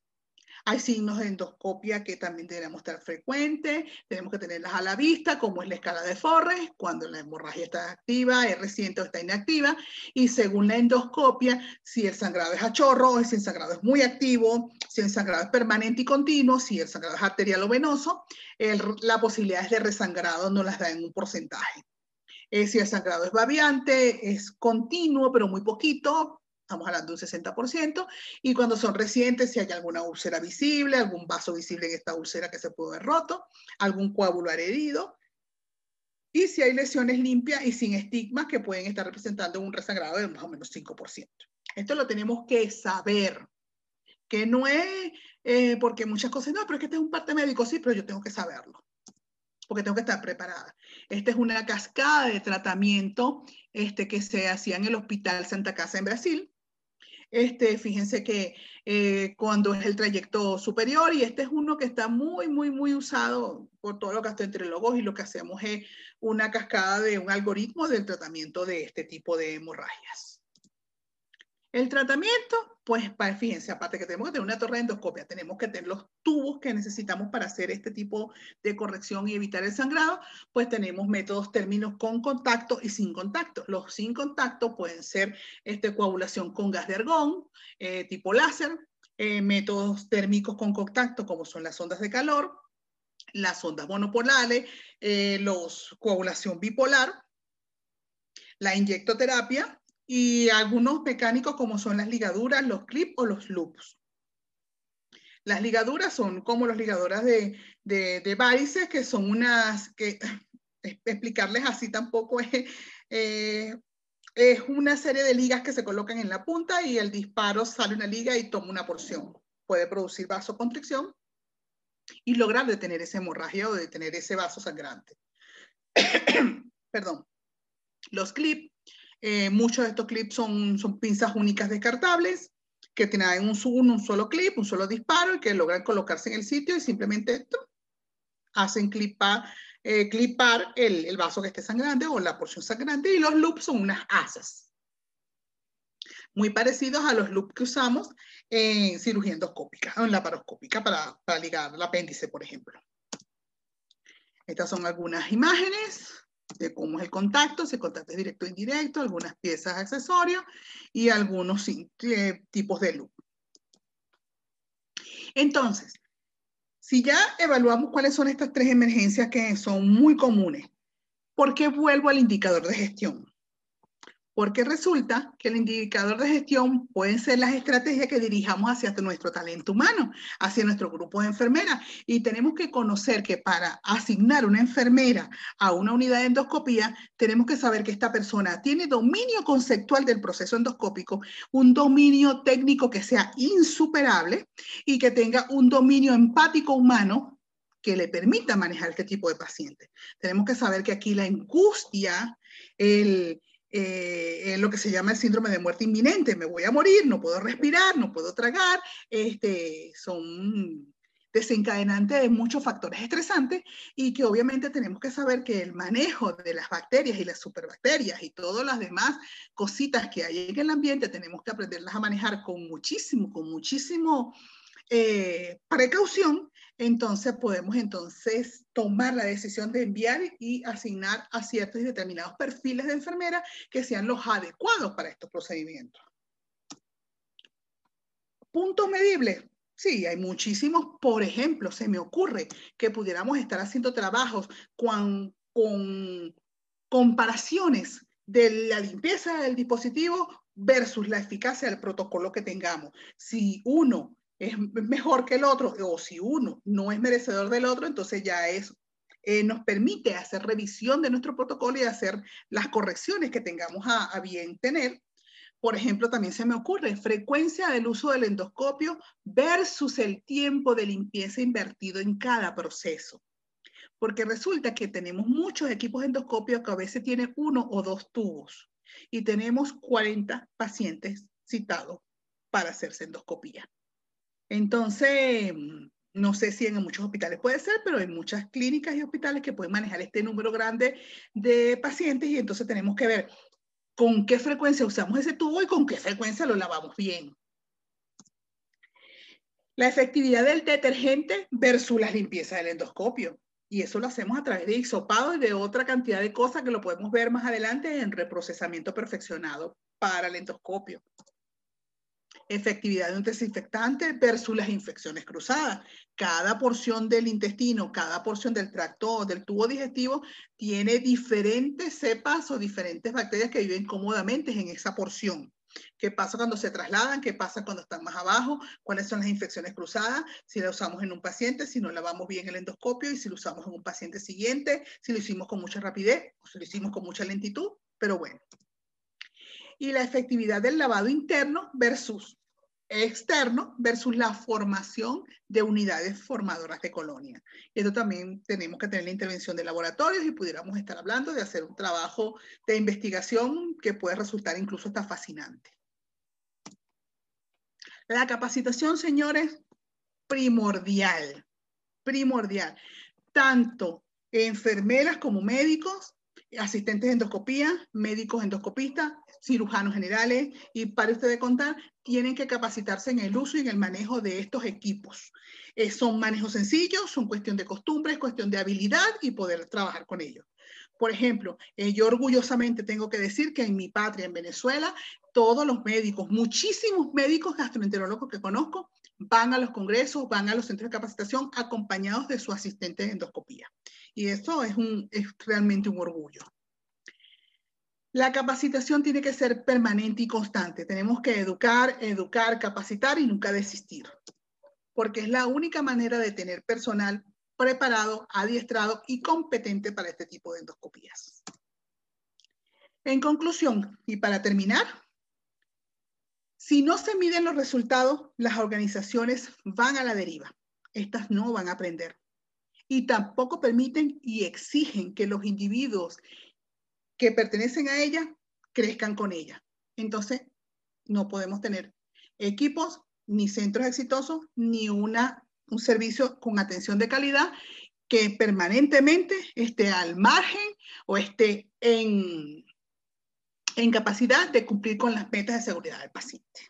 Hay signos de endoscopia que también debemos estar frecuentes, tenemos que tenerlas a la vista, como es la escala de Forres, cuando la hemorragia está activa, es reciente o está inactiva, y según la endoscopia, si el sangrado es a chorro, si el sangrado es muy activo, si el sangrado es permanente y continuo, si el sangrado es arterial o venoso, la posibilidad de resangrado no las da en un porcentaje. Eh, si el sangrado es variante, es continuo, pero muy poquito, estamos hablando de un 60%, y cuando son recientes, si hay alguna úlcera visible, algún vaso visible en esta úlcera que se pudo haber roto, algún coágulo herido, y si hay lesiones limpias y sin estigmas que pueden estar representando un resangrado de más o menos 5%. Esto lo tenemos que saber, que no es eh, porque muchas cosas, no, pero es que este es un parte médico, sí, pero yo tengo que saberlo porque tengo que estar preparada. Esta es una cascada de tratamiento este, que se hacía en el Hospital Santa Casa en Brasil. Este, fíjense que eh, cuando es el trayecto superior, y este es uno que está muy, muy, muy usado por todo lo que hasta entre logos, y lo que hacemos es una cascada de un algoritmo del tratamiento de este tipo de hemorragias. El tratamiento, pues fíjense, aparte que tenemos que tener una torre de endoscopia, tenemos que tener los tubos que necesitamos para hacer este tipo de corrección y evitar el sangrado, pues tenemos métodos términos con contacto y sin contacto. Los sin contacto pueden ser este, coagulación con gas de argón, eh, tipo láser, eh, métodos térmicos con contacto como son las ondas de calor, las ondas monopolares, eh, los coagulación bipolar, la inyectoterapia, y algunos mecánicos como son las ligaduras, los clips o los loops. Las ligaduras son como las ligaduras de, de, varices, que son unas, que explicarles así tampoco es, eh, es una serie de ligas que se colocan en la punta y el disparo sale una liga y toma una porción. Puede producir vasoconstricción y lograr detener esa hemorragia o detener ese vaso sangrante. Perdón. Los clips eh, muchos de estos clips son, son pinzas únicas descartables que tienen un, solo clip, un solo disparo y que logran colocarse en el sitio y simplemente hacen clipar, eh, clipar el, el, vaso que esté sangrante o la porción sangrante y los loops son unas asas. Muy parecidos a los loops que usamos en cirugía endoscópica o en laparoscópica para, para ligar el apéndice, por ejemplo. Estas son algunas imágenes de cómo es el contacto, si el contacto es directo o indirecto, algunas piezas accesorios y algunos eh, tipos de loop. Entonces, si ya evaluamos cuáles son estas tres emergencias que son muy comunes, ¿por qué vuelvo al indicador de gestión? Porque resulta que el indicador de gestión pueden ser las estrategias que dirijamos hacia nuestro talento humano, hacia nuestro grupo de enfermeras. Y tenemos que conocer que para asignar una enfermera a una unidad de endoscopía, tenemos que saber que esta persona tiene dominio conceptual del proceso endoscópico, un dominio técnico que sea insuperable y que tenga un dominio empático humano que le permita manejar este tipo de pacientes. Tenemos que saber que aquí la angustia, el eh, lo que se llama el síndrome de muerte inminente. Me voy a morir, no puedo respirar, no puedo tragar. Este, son desencadenantes de muchos factores estresantes y que obviamente tenemos que saber que el manejo de las bacterias y las superbacterias y todas las demás cositas que hay en el ambiente tenemos que aprenderlas a manejar con muchísimo, con muchísimo eh, precaución entonces podemos entonces tomar la decisión de enviar y asignar a ciertos y determinados perfiles de enfermera que sean los adecuados para estos procedimientos. Puntos medibles. Sí, hay muchísimos. Por ejemplo, se me ocurre que pudiéramos estar haciendo trabajos con, con comparaciones de la limpieza del dispositivo versus la eficacia del protocolo que tengamos. Si uno es mejor que el otro, o si uno no es merecedor del otro, entonces ya es, eh, nos permite hacer revisión de nuestro protocolo y hacer las correcciones que tengamos a, bien tener por ejemplo, también se me ocurre frecuencia del uso del endoscopio versus el tiempo de limpieza invertido en cada proceso. Porque resulta que tenemos muchos equipos de endoscopio que a veces tienen uno o dos tubos y tenemos 40 pacientes citados para hacerse endoscopía. Entonces, no sé si en muchos hospitales puede ser, pero hay muchas clínicas y hospitales que pueden manejar este número grande de pacientes y entonces tenemos que ver con qué frecuencia usamos ese tubo y con qué frecuencia lo lavamos bien. La efectividad del detergente versus la limpieza del endoscopio. Y eso lo hacemos a través de hisopado y de otra cantidad de cosas que lo podemos ver más adelante en reprocesamiento perfeccionado para el endoscopio. Efectividad de un desinfectante versus las infecciones cruzadas. Cada porción del intestino, cada porción del tracto del tubo digestivo tiene diferentes cepas o diferentes bacterias que viven cómodamente en esa porción. ¿Qué pasa cuando se trasladan? ¿Qué pasa cuando están más abajo? ¿Cuáles son las infecciones cruzadas? Si la usamos en un paciente, si no lavamos bien el endoscopio y si lo usamos en un paciente siguiente, si lo hicimos con mucha rapidez o si lo hicimos con mucha lentitud, pero bueno. Y la efectividad del lavado interno versus externo versus la formación de unidades formadoras de colonia. Esto también tenemos que tener la intervención de laboratorios y pudiéramos estar hablando de hacer un trabajo de investigación que puede resultar incluso hasta fascinante. La capacitación, señores, primordial, primordial. Tanto enfermeras como médicos, asistentes de endoscopía, médicos endoscopistas, cirujanos generales y para ustedes contar, tienen que capacitarse en el uso y en el manejo de estos equipos. Eh, son manejos sencillos, son cuestión de costumbres, cuestión de habilidad y poder trabajar con ellos. Por ejemplo, eh, yo orgullosamente tengo que decir que en mi patria, en Venezuela, todos los médicos, muchísimos médicos gastroenterólogos que conozco, van a los congresos, van a los centros de capacitación acompañados de su asistente de endoscopía. Y eso es, un, es realmente un orgullo. La capacitación tiene que ser permanente y constante. Tenemos que educar, educar, capacitar y nunca desistir, porque es la única manera de tener personal preparado, adiestrado y competente para este tipo de endoscopías. En conclusión, y para terminar, si no se miden los resultados, las organizaciones van a la deriva. Estas no van a aprender. Y tampoco permiten y exigen que los individuos que pertenecen a ella crezcan con ella. Entonces, no podemos tener equipos, ni centros exitosos, ni una, un servicio con atención de calidad que permanentemente esté al margen o esté en, en capacidad de cumplir con las metas de seguridad del paciente.